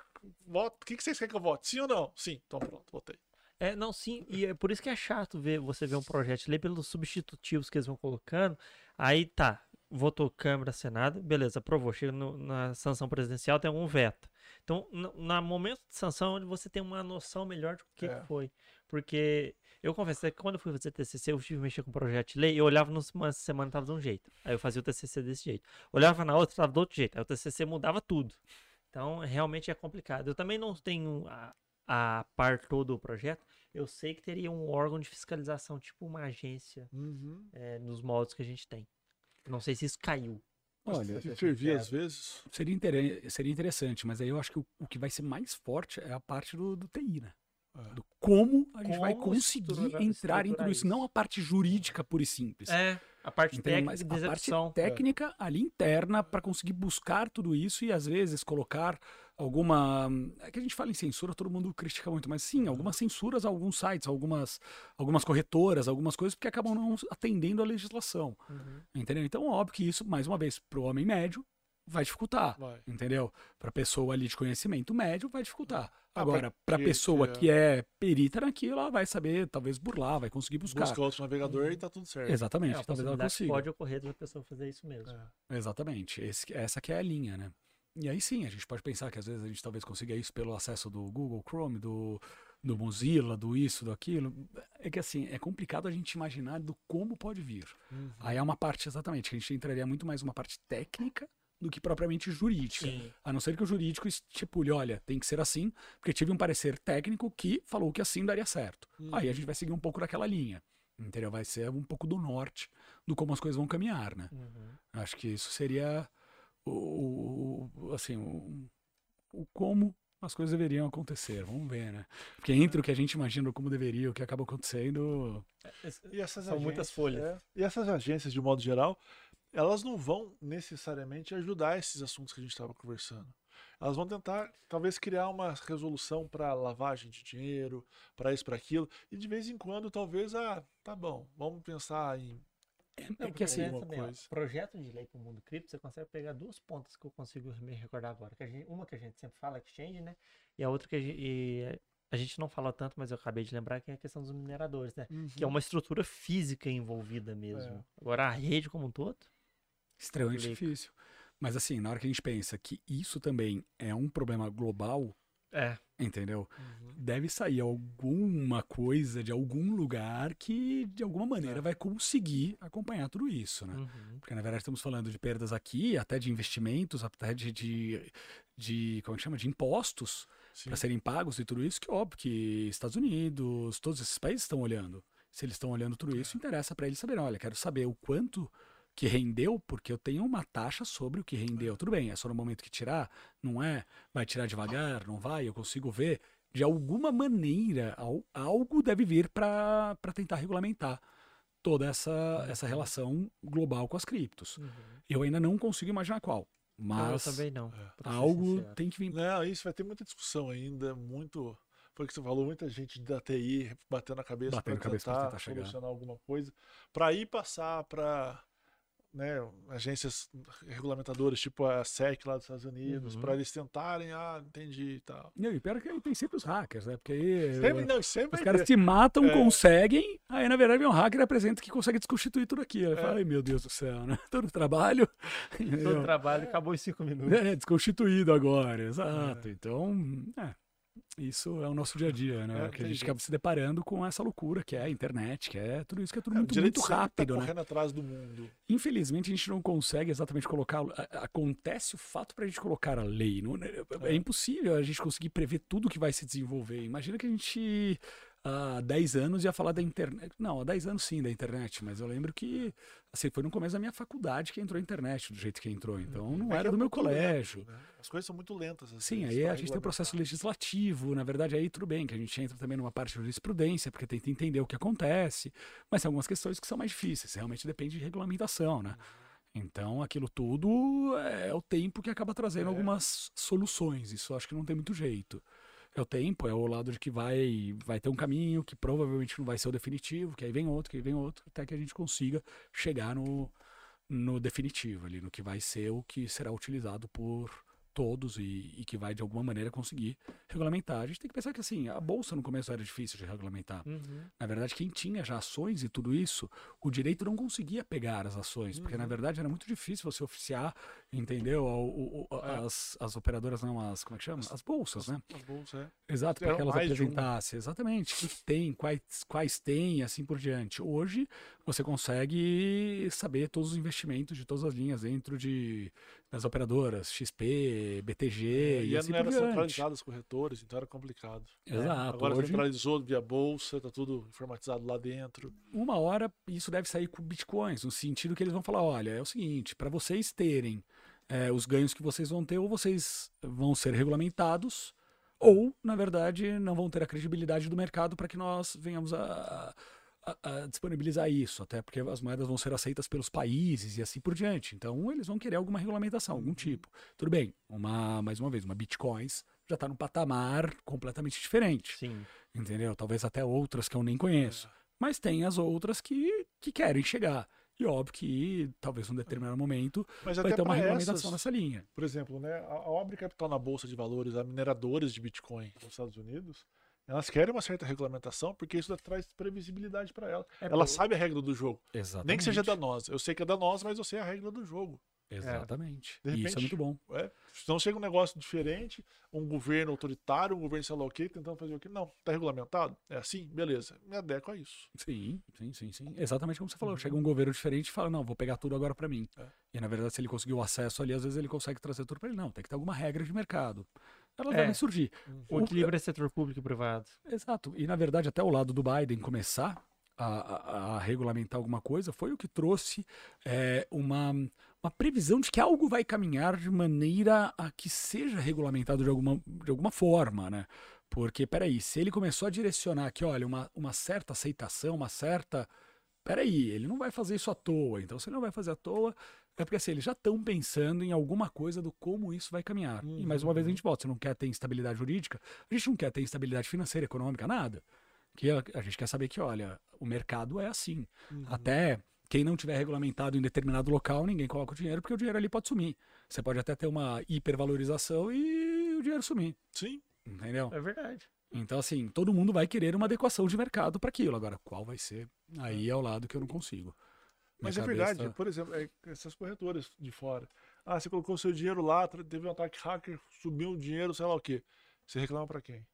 voto. O que que vocês querem que eu vote? Sim ou não? Sim. Então pronto, votei. É, não, sim, e é por isso que é chato ver você ver um projeto de lei pelos substitutivos que eles vão colocando. Aí tá, votou Câmara, Senado, beleza, aprovou. Chega no- na sanção presidencial, tem algum veto. Então, no na momento de sanção, é onde você tem uma noção melhor do que, É. que foi. Porque eu confesso que quando eu fui fazer TCC, eu tive que mexer com projeto de lei, eu olhava numa semana tava de um jeito. Aí eu fazia o TCC desse jeito. Olhava na outra, tava do outro jeito. Aí o TCC mudava tudo. Então, realmente é complicado. Eu também não tenho a, a par todo o projeto. Eu sei que teria um órgão de fiscalização, tipo uma agência, é, nos moldes que a gente tem. Não sei se isso caiu. Olha, Se servir às vezes. seria, inter- seria interessante, mas aí eu acho que o, o que vai ser mais forte é a parte do, do TI, né? É. Do como a gente vai Como conseguir estruturar- entrar em tudo isso, isso. não a parte jurídica pura e simples. É, a parte técnica Mas a parte técnica ali interna para conseguir buscar tudo isso e às vezes colocar alguma. É que a gente fala em censura, todo mundo critica muito, mas sim, algumas censuras a alguns sites, algumas, algumas corretoras, algumas coisas, porque acabam não atendendo à legislação. Uhum. Entendeu? Então, óbvio que isso, mais uma vez, para o homem médio, vai dificultar. Vai. Entendeu? Para pessoa ali de conhecimento médio, vai dificultar. Ah, Agora, pra para que- pessoa que que é perita naquilo, ela vai saber, talvez burlar, vai conseguir buscar. Busca outro navegador e tá tudo certo. Exatamente, É, a talvez ela consiga. pode ocorrer da pessoa fazer isso mesmo. É. Exatamente. Esse- essa que é a linha, né? E aí sim, a gente pode pensar que às vezes a gente talvez consiga isso pelo acesso do Google Chrome, do, do Mozilla, do isso, do aquilo. É que assim, é complicado a gente imaginar do como pode vir. Uhum. Aí é uma parte, exatamente, que a gente entraria muito mais uma parte técnica do que propriamente jurídica. Sim. A não ser que o jurídico estipule, olha, tem que ser assim, porque tive um parecer técnico que falou que assim daria certo. Aí a gente vai seguir um pouco daquela linha. Entendeu? Vai ser um pouco do norte do como as coisas vão caminhar, né? Uhum. Acho que isso seria o, o- assim, o, o como as coisas deveriam acontecer. Vamos ver, né? Porque entre o que a gente imagina como deveria e o que acaba acontecendo, E essas São muitas agências- folhas. é. E essas agências, de modo geral, elas não vão necessariamente ajudar esses assuntos que a gente estava conversando. Elas vão tentar, talvez, criar uma resolução para lavagem de dinheiro, para isso, para aquilo, e de vez em quando, talvez, ah, tá bom, vamos pensar em. é que assim, ó, coisa. projeto de lei para o mundo cripto, você consegue pegar duas pontas que eu consigo me recordar agora. Que gente- uma que a gente sempre fala, exchange, né? E a outra que a gente, e a gente não fala tanto, mas eu acabei de lembrar, que é a questão dos mineradores, né? Que é uma estrutura física envolvida mesmo. É. Agora, a rede como um todo, extremamente Complica. difícil. Mas assim, na hora que a gente pensa que isso também é um problema global, é. entendeu? Deve sair alguma coisa de algum lugar que de alguma maneira vai conseguir acompanhar tudo isso, né? Uhum. Porque na verdade estamos falando de perdas aqui, até de investimentos, até de, de, de como é que chama? De impostos para serem pagos e tudo isso, que óbvio que Estados Unidos, todos esses países estão olhando. Se eles estão olhando tudo isso, interessa para eles saberem, olha, quero saber o quanto que rendeu, porque eu tenho uma taxa sobre o que rendeu. Tudo bem, é só no momento que tirar, não é? Vai tirar devagar, não vai? Eu consigo ver. De alguma maneira, al- algo deve vir para tentar regulamentar toda essa, essa relação global com as criptos. Eu ainda não consigo imaginar qual, Ah, eu mas também não. ser algo tem que vir. Não, isso vai ter muita discussão ainda, muito. Foi o que você falou, muita gente da TI batendo a cabeça para pra tentar, tentar solucionar alguma coisa, para ir passar para né, agências regulamentadoras, tipo a SEC lá dos Estados Unidos, Uhum. para eles tentarem, ah, entendi e tal. Não, e pior que aí tem sempre os hackers, né? Porque aí Sempre, não, sempre os caras ter. te matam, É. conseguem, aí na verdade vem um hacker apresenta que consegue desconstituir tudo aquilo. Aí É. fala, ai meu Deus do céu, né? Tô no trabalho. Todo trabalho acabou em cinco minutos. É, desconstituído agora, exato. Então, é. Isso é o nosso dia a dia, né? É, que a gente acaba se deparando com essa loucura que é a internet, que é tudo isso que é tudo É, muito, muito sempre rápido, tá né? correndo atrás do mundo. Infelizmente, a gente não consegue exatamente colocar. Acontece o fato para a gente colocar a lei. Não, é, é impossível a gente conseguir prever tudo que vai se desenvolver. Imagina que a gente, há 10 anos, ia falar da internet. Não, há 10 anos sim da internet, mas eu lembro que assim, foi no começo da minha faculdade que entrou a internet, do jeito que entrou. Então não É era é do meu muito lento, colégio. né? As coisas são muito lentas. às Sim, aí a gente tem o processo legislativo, na verdade aí tudo bem, que a gente entra também numa parte de jurisprudência, porque tenta entender o que acontece, mas tem algumas questões que são mais difíceis, realmente depende de regulamentação, né? Então aquilo tudo é o tempo que acaba trazendo É. algumas soluções, isso acho que não tem muito jeito. É o tempo, é o lado de que vai, vai ter um caminho que provavelmente não vai ser o definitivo, que aí vem outro, que aí vem outro, até que a gente consiga chegar no, no definitivo ali, no que vai ser o que será utilizado por todos e, e que vai de alguma maneira conseguir regulamentar. A gente tem que pensar que assim, a bolsa no começo era difícil de regulamentar. Na verdade, quem tinha já ações e tudo isso, o direito não conseguia pegar as ações, porque na verdade era muito difícil você oficiar, entendeu? O- o- o- as, as operadoras, não as, como é que chama? As bolsas, né? As bolsas, é. Exato, para que elas uma. apresentassem exatamente o que tem, quais, quais tem e assim por diante. Hoje você consegue saber todos os investimentos de todas as linhas dentro de das operadoras, XP, BTG e, E assim não era centralizado as corretoras, então era complicado. Exato. Agora Hoje, centralizou via bolsa, tá tudo informatizado lá dentro. uma hora isso deve sair com bitcoins, no sentido que eles vão falar, olha, é o seguinte, para vocês terem é, os ganhos que vocês vão ter, ou vocês vão ser regulamentados, ou, na verdade, não vão ter a credibilidade do mercado para que nós venhamos a, a- a disponibilizar isso, até porque as moedas vão ser aceitas pelos países e assim por diante. Então, eles vão querer alguma regulamentação, algum tipo. Tudo bem, uma, mais uma vez, uma bitcoins já está num patamar completamente diferente Sim. entendeu? Talvez até outras que eu nem conheço. Mas tem as outras que, que querem chegar. E óbvio que talvez num determinado momento Mas vai ter uma regulamentação essas, nessa linha. por exemplo, né, a, a obra capital na bolsa de valores, a mineradoras de Bitcoin nos Estados Unidos, elas querem uma certa regulamentação porque isso traz previsibilidade para ela. É, ela pô, sabe a regra do jogo, Exatamente. nem que seja danosa. Eu sei que é danosa, mas eu sei a regra do jogo. Exatamente. De E isso é repente- muito bom. É. Senão chega um negócio diferente, um governo autoritário, um governo sei lá o quê, tentando fazer o quê. Não, tá regulamentado? É assim? Beleza. Me adequo a isso. Sim, sim, sim, sim. Exatamente como você falou. Chega um governo diferente e fala, não, vou pegar tudo agora para mim. É. E na verdade, se ele conseguiu acesso ali, às vezes ele consegue trazer tudo para ele. Não, tem que ter alguma regra de mercado. Elas É. devem surgir. O equilíbrio é setor público e privado. Exato. E na verdade, até o lado do Biden começar a, a- a regulamentar alguma coisa foi o que trouxe é, uma, uma previsão de que algo vai caminhar de maneira a que seja regulamentado de alguma, de alguma forma, né? Porque, peraí, se ele começou a direcionar que, olha, uma, uma certa aceitação, uma certa. Peraí, ele não vai fazer isso à toa. Então, se ele não vai fazer à toa, é porque assim, eles já estão pensando em alguma coisa do como isso vai caminhar. E mais uma vez a gente volta: você não quer ter instabilidade jurídica, a gente não quer ter instabilidade financeira, econômica, nada. Que a, a gente quer saber que, olha, o mercado é assim. Até quem não tiver regulamentado em determinado local, ninguém coloca o dinheiro, porque o dinheiro ali pode sumir. Você pode até ter uma hipervalorização e o dinheiro sumir. Sim. Entendeu? É verdade. Então, assim, todo mundo vai querer uma adequação de mercado para aquilo. Agora, qual vai ser? Aí é o lado que eu não consigo. Mas é cabeça- verdade, por exemplo, é, essas corretoras de fora. Ah, você colocou seu dinheiro lá, teve um ataque hacker, subiu o dinheiro, sei lá o quê. Você reclama pra quem?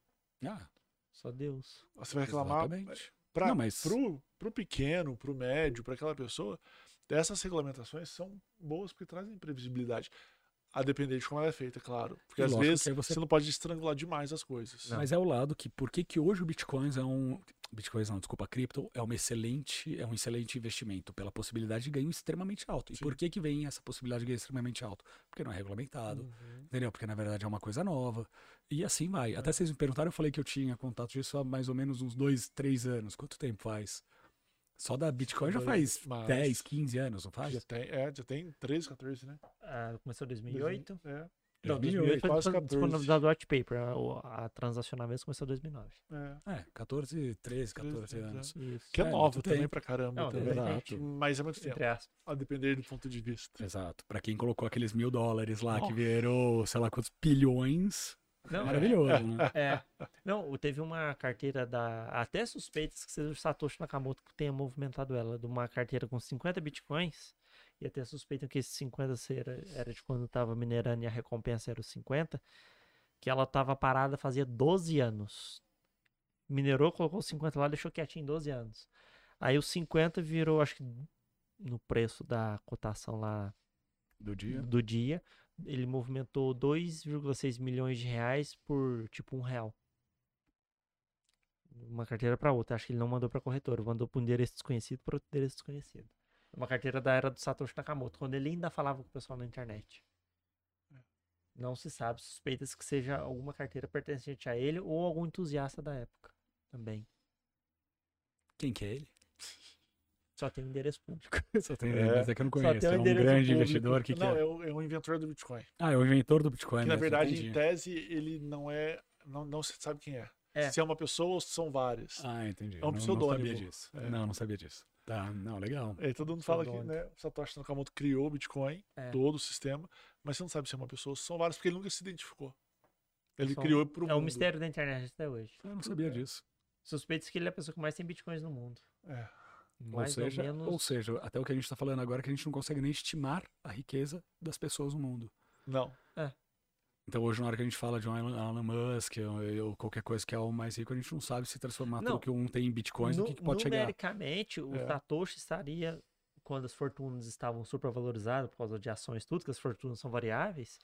Ah, Só Deus. Você vai reclamar exatamente. pra, Não, mas- pro, pro pequeno, pro médio, para aquela pessoa. Essas regulamentações são boas porque trazem previsibilidade. A depender de como ela é feita, claro. Porque E às vezes você- você... não pode estrangular demais as coisas. Mas é o lado que, por que que hoje o Bitcoin é um. Bitcoin não, desculpa, cripto é um excelente, é um excelente investimento pela possibilidade de ganho extremamente alto. E por que que vem essa possibilidade de ganho extremamente alto? Porque não é regulamentado, Uhum. entendeu? Porque na verdade é uma coisa nova. E assim vai. Até vocês me perguntaram, eu falei que eu tinha contato disso há mais ou menos uns dois, três anos. Quanto tempo faz? Só da Bitcoin já faz Mais. 10, 15 anos, não faz? Já tem, é, já tem 13, 14, né? Ah, começou em 2008. É, Não, 2008, 2008 foi quase dispon- 14. disponibilizado o white paper. A, o- a transacionamento começou em 2009. é. É, 14, 13, 14 13, anos. Isso. Que é, É, muito também tempo. pra caramba. Não, também. exato. Mas é muito tempo. A depender do ponto de vista. Exato. Pra quem colocou aqueles mil dólares lá que Nossa. virou, sei lá quantos bilhões. Não, Maravilhoso, né? É. Não, teve uma carteira da. Até suspeitas que seja o Satoshi Nakamoto que tenha movimentado ela, de uma carteira com 50 bitcoins. E até suspeitam que esses 50 era, era de quando estava minerando e a recompensa era os 50. que ela tava parada fazia 12 anos. Minerou, colocou os 50 lá, deixou quietinho 12 anos. Aí os 50 virou, acho que no preço da cotação lá Do dia. do dia, ele movimentou 2,6 milhões de reais por tipo um real. Uma carteira para outra. Acho que ele não mandou para corretora, mandou para um endereço desconhecido para outro endereço desconhecido. Uma carteira da era do Satoshi Nakamoto, quando ele ainda falava com o pessoal na internet. Não se sabe, suspeita-se que seja alguma carteira pertencente a ele ou algum entusiasta da época também. Quem que é ele? Só tem um endereço público. Só tem, É. mas é que eu não conheço. um É um endereço grande público. investidor que, que não, é. é o, é o inventor do Bitcoin. Ah, é o inventor do Bitcoin. Que na mesmo, verdade, entendi. em tese, ele não é. Não, não se sabe quem é. É. Se é uma pessoa ou se são várias. Ah, entendi. É um não, não pseudônimo. sabia disso. É. Não, não sabia disso. Tá, não, legal. É, todo mundo fala que né, o Satoshi Nakamoto criou o Bitcoin, É. todo o sistema, mas você não sabe se é uma pessoa ou se são várias, porque ele nunca se identificou. Ele Só- criou pro É um mundo. mistério da internet até hoje. Eu não sabia disso. Suspeita-se que ele é a pessoa que mais tem bitcoins no mundo. É. Mais ou, seja, ou menos. ou seja, até o que a gente está falando agora é que a gente não consegue nem estimar a riqueza das pessoas no mundo. Não. Então hoje, na hora que a gente fala de um Elon Musk ou, qualquer coisa que é o mais rico, a gente não sabe se transformar Não. tudo que um tem em bitcoins, o Nu- que, que pode chegar. numericamente, o É. Satoshi estaria, quando as fortunas estavam supervalorizadas por causa de ações tudo, que as fortunas são variáveis,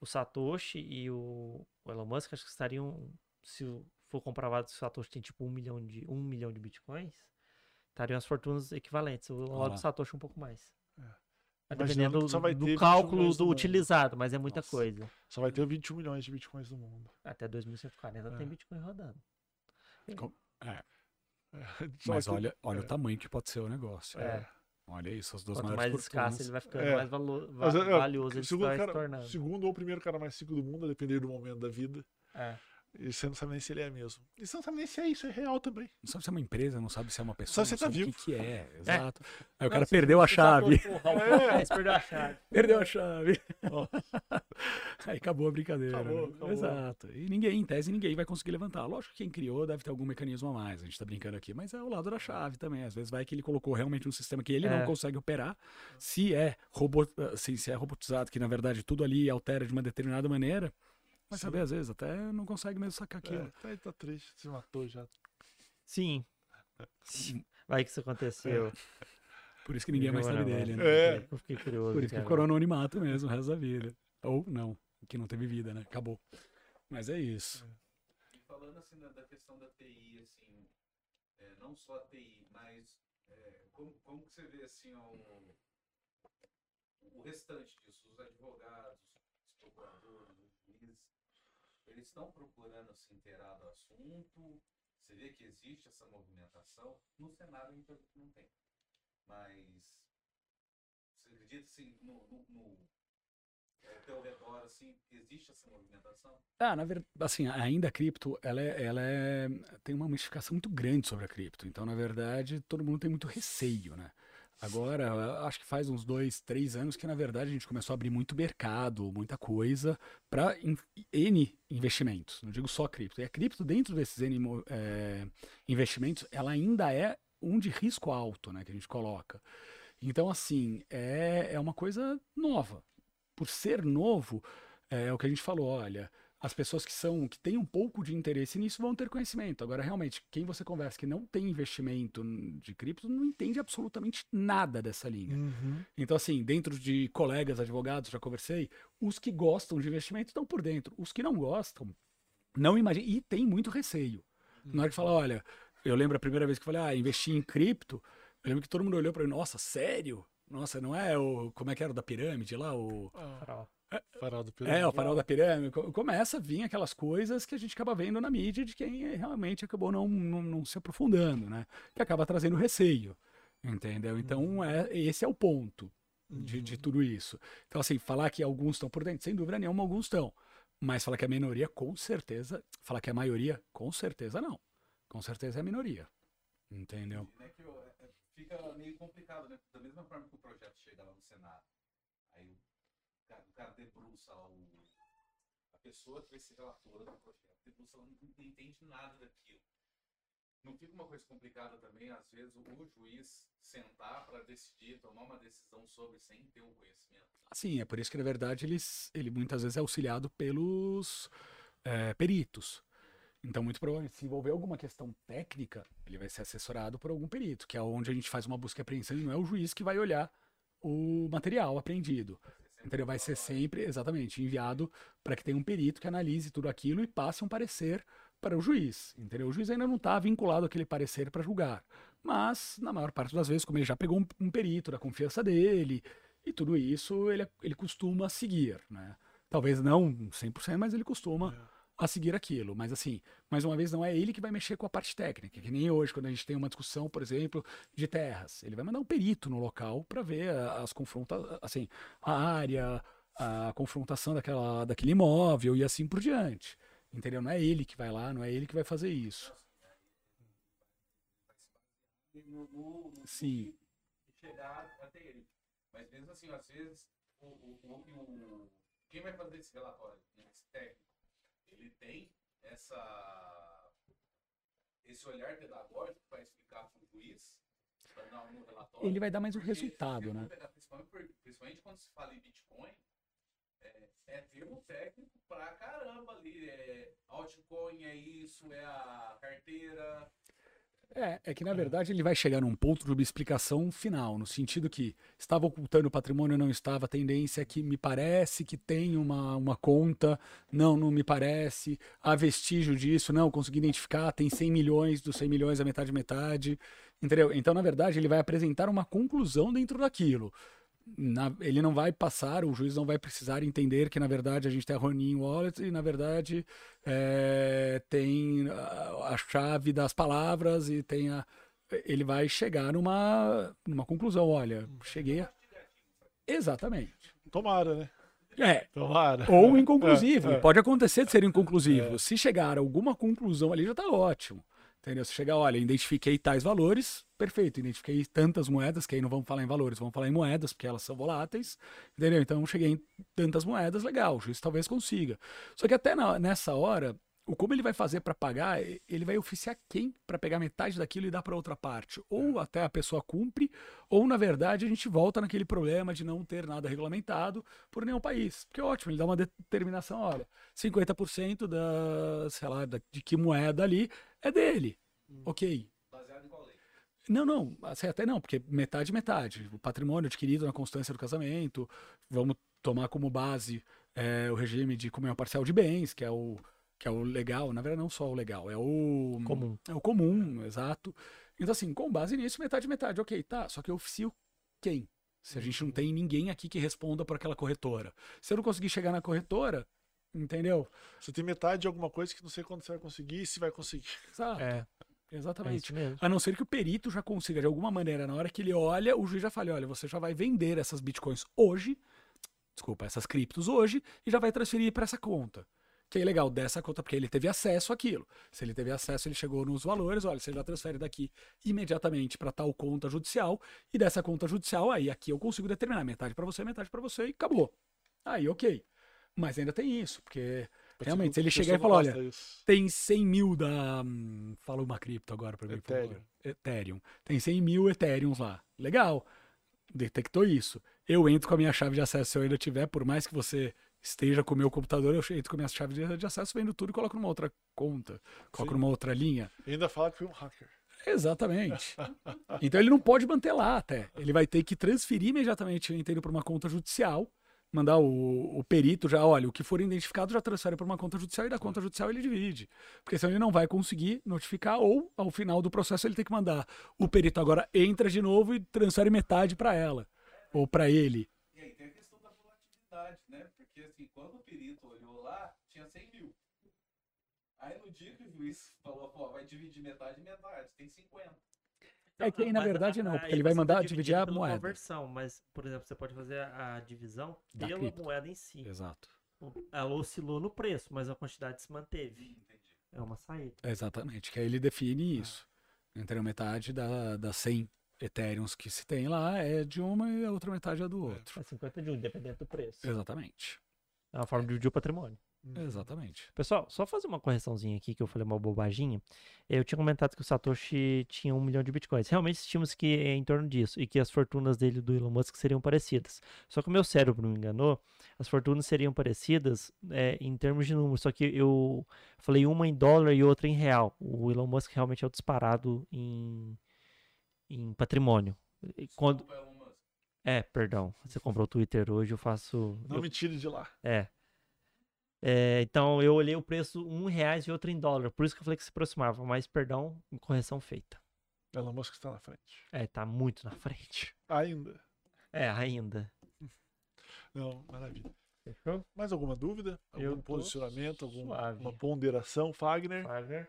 o Satoshi e o, o Elon Musk acho que estariam, se o- for comprovado que o Satoshi tem tipo um milhão de, um milhão de bitcoins, estariam as fortunas equivalentes. O lado do Satoshi um pouco mais. É. Dependendo do, vai do ter 21 cálculo do utilizado, mas é muita Nossa. coisa. Só vai ter 21 milhões de bitcoins no mundo. Até 2140 tem É. Bitcoin rodando. Só Mas olha, olha é. o tamanho que pode ser o negócio. É. Olha isso, as duas Quanto maiores mais escasso ele vai ficando, É. mais valo- va- Mas, é, é, valioso ele segundo vai se cara, tornando. segundo ou primeiro cara mais rico do mundo, a depender do momento da vida. É. E você não sabe nem se ele é mesmo. E você não sabe nem se é isso, é real também. Não sabe se é uma empresa, não sabe se é uma pessoa, Só não tá sabe vivo. o que, que é. Exato. Aí o cara Não, perdeu a chave. É. Perdeu a chave. Perdeu a chave. Aí acabou a brincadeira. Acabou, né? acabou. Exato. E ninguém, em tese, ninguém vai conseguir levantar. Lógico que quem criou deve ter algum mecanismo a mais. A gente tá brincando aqui, mas é o lado da chave também. Às vezes vai que ele colocou realmente um sistema que ele É. não consegue operar. Se é robô, assim, se é robotizado, que na verdade tudo ali altera de uma determinada maneira. Sim. saber, às vezes, até não consegue mesmo sacar aquilo. É, tá, tá triste, se matou já. Sim. Vai que isso aconteceu. Por isso que ninguém mais sabe dele, né? É. Eu fiquei curioso. Por isso que cara. ficou no anonimato mesmo, o resto da vida. Ou não, que não teve vida, né? Acabou. Mas é isso. E falando assim da, da questão da TI, assim, é, não só a TI, mas é, como, como que você vê assim ó, o, o restante disso, os advogados, os procuradores, eles estão procurando se inteirar do assunto, você vê que existe essa movimentação, no gente não tem. Mas você acredita assim, no, no, no ao teu redor, assim, existe essa movimentação? Ah, na verdade, assim, ainda a cripto, ela, é, ela é- tem uma mistificação muito grande sobre a cripto. Então, na verdade, todo mundo tem muito receio, né? Agora, acho que faz uns dois, três anos que, na verdade, a gente começou a abrir muito mercado, muita coisa, para N investimentos. Não digo só cripto. E a cripto, dentro desses N eh, investimentos, ela ainda é um de risco alto, né? Que a gente coloca. Então, assim, é, é uma coisa nova. Por ser novo, é o que a gente falou, olha, as pessoas que são que têm um pouco de interesse nisso vão ter conhecimento. Agora, realmente, quem você conversa que não tem investimento de cripto não entende absolutamente nada dessa linha. Então, assim, dentro de colegas advogados, já conversei, os que gostam de investimento estão por dentro. Os que não gostam, não imaginam. E tem muito receio. Na hora que fala, olha, eu lembro a primeira vez que eu falei, ah, investi em cripto, eu lembro que todo mundo olhou para mim, nossa, sério? Nossa, não é o. Como é que era o da pirâmide lá? O. Ah, Farol. farol do Pedro. É, o farol da pirâmide. Co- Começa a vir aquelas coisas que a gente acaba vendo na mídia de quem realmente acabou não, não, não se aprofundando, né? Que acaba trazendo receio. Entendeu? Então, é, esse é o ponto de, de tudo isso. Então, assim, falar que alguns estão por dentro, sem dúvida nenhuma, alguns estão. Mas falar que a minoria, com certeza. Falar que a maioria, com certeza não. Com certeza é a minoria. Entendeu? Né, que é- é- fica meio complicado, né? Da mesma forma que o projeto chega lá no Senado, aí o cara, o cara debruça lá o, a pessoa que vai ser relatora do projeto, debruça ela não, não entende nada daquilo. Não fica uma coisa complicada também, às vezes, o juiz sentar para decidir, tomar uma decisão sobre sem ter um conhecimento. Sim, é por isso que, na verdade, eles, ele muitas vezes é auxiliado pelos é, peritos. Então, muito provavelmente, se envolver alguma questão técnica, ele vai ser assessorado por algum perito, que é onde a gente faz uma busca e apreensão e não é o juiz que vai olhar o material apreendido. Entendeu? Vai ser sempre, exatamente, enviado para que tenha um perito que analise tudo aquilo e passe um parecer para o juiz. Entendeu? O juiz ainda não está vinculado àquele parecer para julgar. Mas, na maior parte das vezes, como ele já pegou um, um perito da confiança dele e tudo isso, ele, ele costuma seguir. Né? Talvez não 100%, mas ele costuma a seguir aquilo. Mas assim, mais uma vez, não é ele que vai mexer com a parte técnica, que nem hoje, quando a gente tem uma discussão, por exemplo, de terras. Ele vai mandar um perito no local para ver as confrontações, assim, a área, a confrontação daquela, daquele imóvel e assim por diante. Entendeu? Não é ele que vai lá, não é ele que vai fazer isso. Sim. chegar até ele. Mas mesmo assim, às vezes, o, o, o, quem vai fazer esse relatório, esse técnico, ele tem essa, esse olhar pedagógico para explicar para o juiz, para dar um relatório. Ele vai dar mais um resultado, for né? pegar, Principalmente, principalmente quando se fala em Bitcoin, é, é termo técnico pra caramba ali. É, altcoin é isso, é a carteira. É, é que na verdade ele vai chegar num ponto de uma explicação final, no sentido que estava ocultando o patrimônio, não estava, a tendência é que me parece que tem uma, uma conta, não, não me parece, há vestígio disso, não, consegui identificar, tem 100 milhões, dos 100 milhões a metade, metade, entendeu? Então, na verdade, ele vai apresentar uma conclusão dentro daquilo. Na- ele não vai passar, o juiz não vai precisar entender que, na verdade, a gente tem a Ronin Wallet e, na verdade, é, tem a, a chave das palavras e tem a. Ele vai chegar numa, numa conclusão. Olha, cheguei a. Exatamente. Tomara, né? É, Tomara. ou inconclusivo. É, é. Pode acontecer de ser inconclusivo. Se chegar a alguma conclusão ali, já tá ótimo. Entendeu? Se chegar, olha, identifiquei tais valores, perfeito. Identifiquei tantas moedas, que aí não vamos falar em valores, vamos falar em moedas, porque elas são voláteis. Entendeu? Então, cheguei em tantas moedas, legal. O juiz talvez consiga. Só que até na- nessa hora, o como ele vai fazer para pagar, ele vai oficiar quem para pegar metade daquilo e dar para outra parte. Ou até a pessoa cumpre, ou na verdade a gente volta naquele problema de não ter nada regulamentado por nenhum país. Porque é ótimo, ele dá uma determinação, olha, 50% da, sei lá, da- de que moeda ali é dele. Ok. Baseado em qual lei? Não, não, assim, até não, porque metade, metade. O patrimônio adquirido na constância do casamento, vamos tomar como base é, o regime de comunhão parcial de bens, que é o que é o legal, na verdade não só o legal, é o Comum. É o comum, exato. Então assim, com base nisso, metade, metade, ok, tá, só que eu oficio quem? Se a gente não tem ninguém aqui que responda por aquela corretora. Se eu não conseguir chegar na corretora, entendeu? Você tem metade de alguma coisa que não sei quando você vai conseguir e se vai conseguir. Exato, É, é exatamente. isso mesmo. A não ser que o perito já consiga, de alguma maneira, na hora que ele olha, o juiz já fale: olha, você já vai vender essas bitcoins hoje, desculpa, essas criptos hoje, e já vai transferir para essa conta. Que é legal dessa conta, porque ele teve acesso àquilo. Se ele teve acesso, ele chegou nos valores, olha, você já transfere daqui imediatamente para tal conta judicial, e dessa conta judicial, aí aqui eu consigo determinar metade para você, metade para você, e acabou. Aí, ok. Mas ainda tem isso, porque realmente, se ele chegar e falar, olha, disso. tem 100 mil da. hum, Fala uma cripto agora pra mim. Ethereum. Ethereum. Tem 100 mil Ethereums lá. Legal. Detectou isso. Eu entro com a minha chave de acesso se eu ainda tiver, por mais que você esteja com o meu computador, eu entro com a minha chave de acesso, vendo tudo e coloco numa outra conta, coloco Sim. numa outra linha. E ainda fala que foi um hacker. Exatamente. Então ele não pode manter lá até. Ele vai ter que transferir imediatamente o inteiro para uma conta judicial, mandar o, o perito já, olha, o que for identificado já transfere para uma conta judicial e da conta judicial ele divide. Porque senão ele não vai conseguir notificar ou ao final do processo ele tem que mandar o perito agora entra de novo e transfere metade para ela ou para ele. E aí tem a questão da volatilidade, né? Porque assim, quando o perito olhou lá, tinha 100 mil. Aí no dia que o juiz falou, pô, vai dividir metade, metade, tem 50. É que aí, na verdade, não, porque ele vai mandar tá dividir a moeda. conversão, mas, por exemplo, você pode fazer a a divisão Da pela cripto. moeda em si. Exato. Ela oscilou no preço, mas a quantidade se manteve. Entendi. É uma saída. Exatamente, que aí ele define isso. Entendeu? Metade da, das 100 Ethereums que se tem lá é de uma e a outra metade é do outro. É 50 de um, independente do preço. Exatamente. É uma forma de dividir o patrimônio. Exatamente. Pessoal, só fazer uma correçãozinha aqui que eu falei uma bobaginha. Eu tinha comentado que o Satoshi tinha um milhão de bitcoins. Realmente estimamos que é em torno disso e que as fortunas dele do Elon Musk seriam parecidas. Só que o meu cérebro me enganou. As fortunas seriam parecidas é, em termos de números. Só que eu falei uma em dólar e outra em real. O Elon Musk realmente é o disparado em, em patrimônio. E Quando, Desculpa, Elon Musk. é, perdão. Você comprou o Twitter hoje, eu faço. Não eu- me tire de lá. é. É, então eu olhei o preço um reais e outro em dólar, por isso que eu falei que se aproximava, mas perdão, correção feita. Elon Musk está na frente. É, tá muito na frente. Ainda. É, ainda. Não, maravilha. Fechou? Mais alguma dúvida? Algum Eu posicionamento? Alguma suave. ponderação, Fagner? Fagner.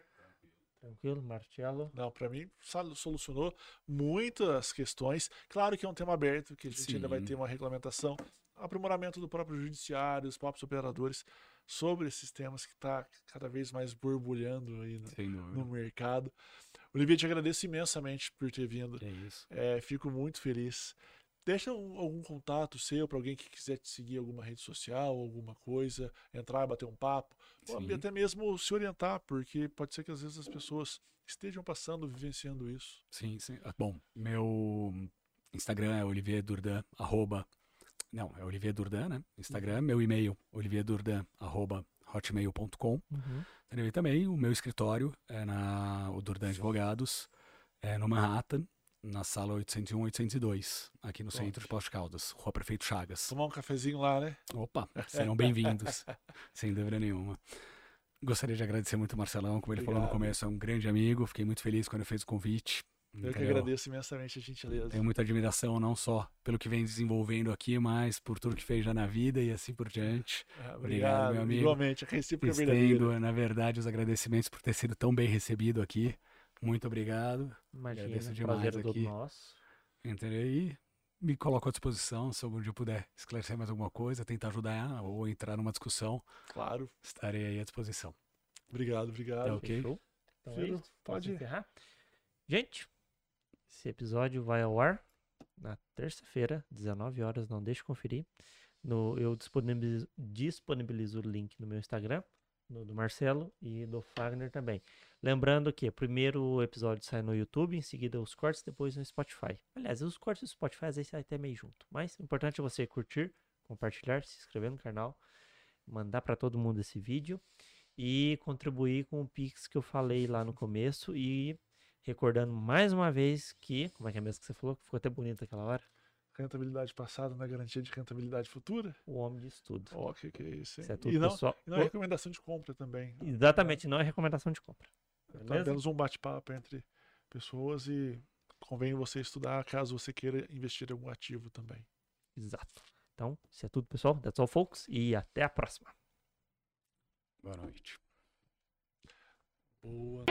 Tranquilo, Marcelo. Não, para mim solucionou muitas questões. Claro que é um tema aberto, que a gente Sim. ainda vai ter uma regulamentação, aprimoramento do próprio judiciário, os próprios operadores sobre esses temas que está cada vez mais borbulhando aí no, no mercado. Olivia, te agradeço imensamente por ter vindo. É isso. É, fico muito feliz. Deixa um- algum contato seu para alguém que quiser te seguir alguma rede social, alguma coisa, entrar, bater um papo, ou Sim. até mesmo se orientar, porque pode ser que às vezes as pessoas estejam passando, vivenciando isso. Sim, sim. Ah, Bom, meu Instagram é Olivier Durdan, arroba. Não, é Olivier Durdan, né? Instagram, meu e-mail, olivierdurdan, arroba hotmail.com. Uhum. E também o meu escritório é na o Durdan Advogados, é no Manhattan, na sala 801, 802, aqui no centro de Posto Caldas, Rua Prefeito Chagas. Tomar um cafezinho lá, né? Opa, serão bem-vindos, sem dúvida nenhuma. Gostaria de agradecer muito o Marcelão, como ele falou no Obrigado. começo, é um grande amigo, fiquei muito feliz quando ele fez o convite. Eu que entendeu? agradeço imensamente a gentileza. Tenho muita admiração, não só pelo que vem desenvolvendo aqui, mas por tudo que fez já na vida e assim por diante. Ah, Obrigado, meu amigo. Igualmente, a recíproca. Estendo, na verdade, os agradecimentos por ter sido tão bem recebido aqui. Muito obrigado. Imagina, Agradeço demais prazer todo aqui. nosso. Entendeu? E me coloco à disposição, se algum dia eu puder esclarecer mais alguma coisa, tentar ajudar ou entrar numa discussão, Claro. estarei aí à disposição. Obrigado, obrigado. Tá ok. Fechou? Então é isso. pode encerrar? Gente, esse episódio vai ao ar na terça-feira, 19 horas. Não deixe de conferir. No, eu disponibilizo, disponibilizo o link no meu Instagram, no do Marcelo e do Fagner também. Lembrando que o primeiro episódio sai no YouTube, em seguida os cortes, depois no Spotify. Aliás, os cortes do Spotify às vezes sai até meio junto. Mas o importante é você curtir, compartilhar, se inscrever no canal, mandar para todo mundo esse vídeo e contribuir com o Pix que eu falei lá no começo e recordando mais uma vez que, como é que é mesmo que você falou, que ficou até bonito aquela hora, Rentabilidade passada não é garantia de rentabilidade futura? o homem diz tudo. Ó, que que é isso, hein? Isso é tudo, e não, pessoal. e não é recomendação de compra também. Exatamente, não é recomendação de compra. Tá Beleza? apenas um bate-papo entre pessoas e convém você estudar caso você queira investir em algum ativo também. Exato. Então, isso é tudo, pessoal. That's all, folks. E até a próxima. Boa noite. Boa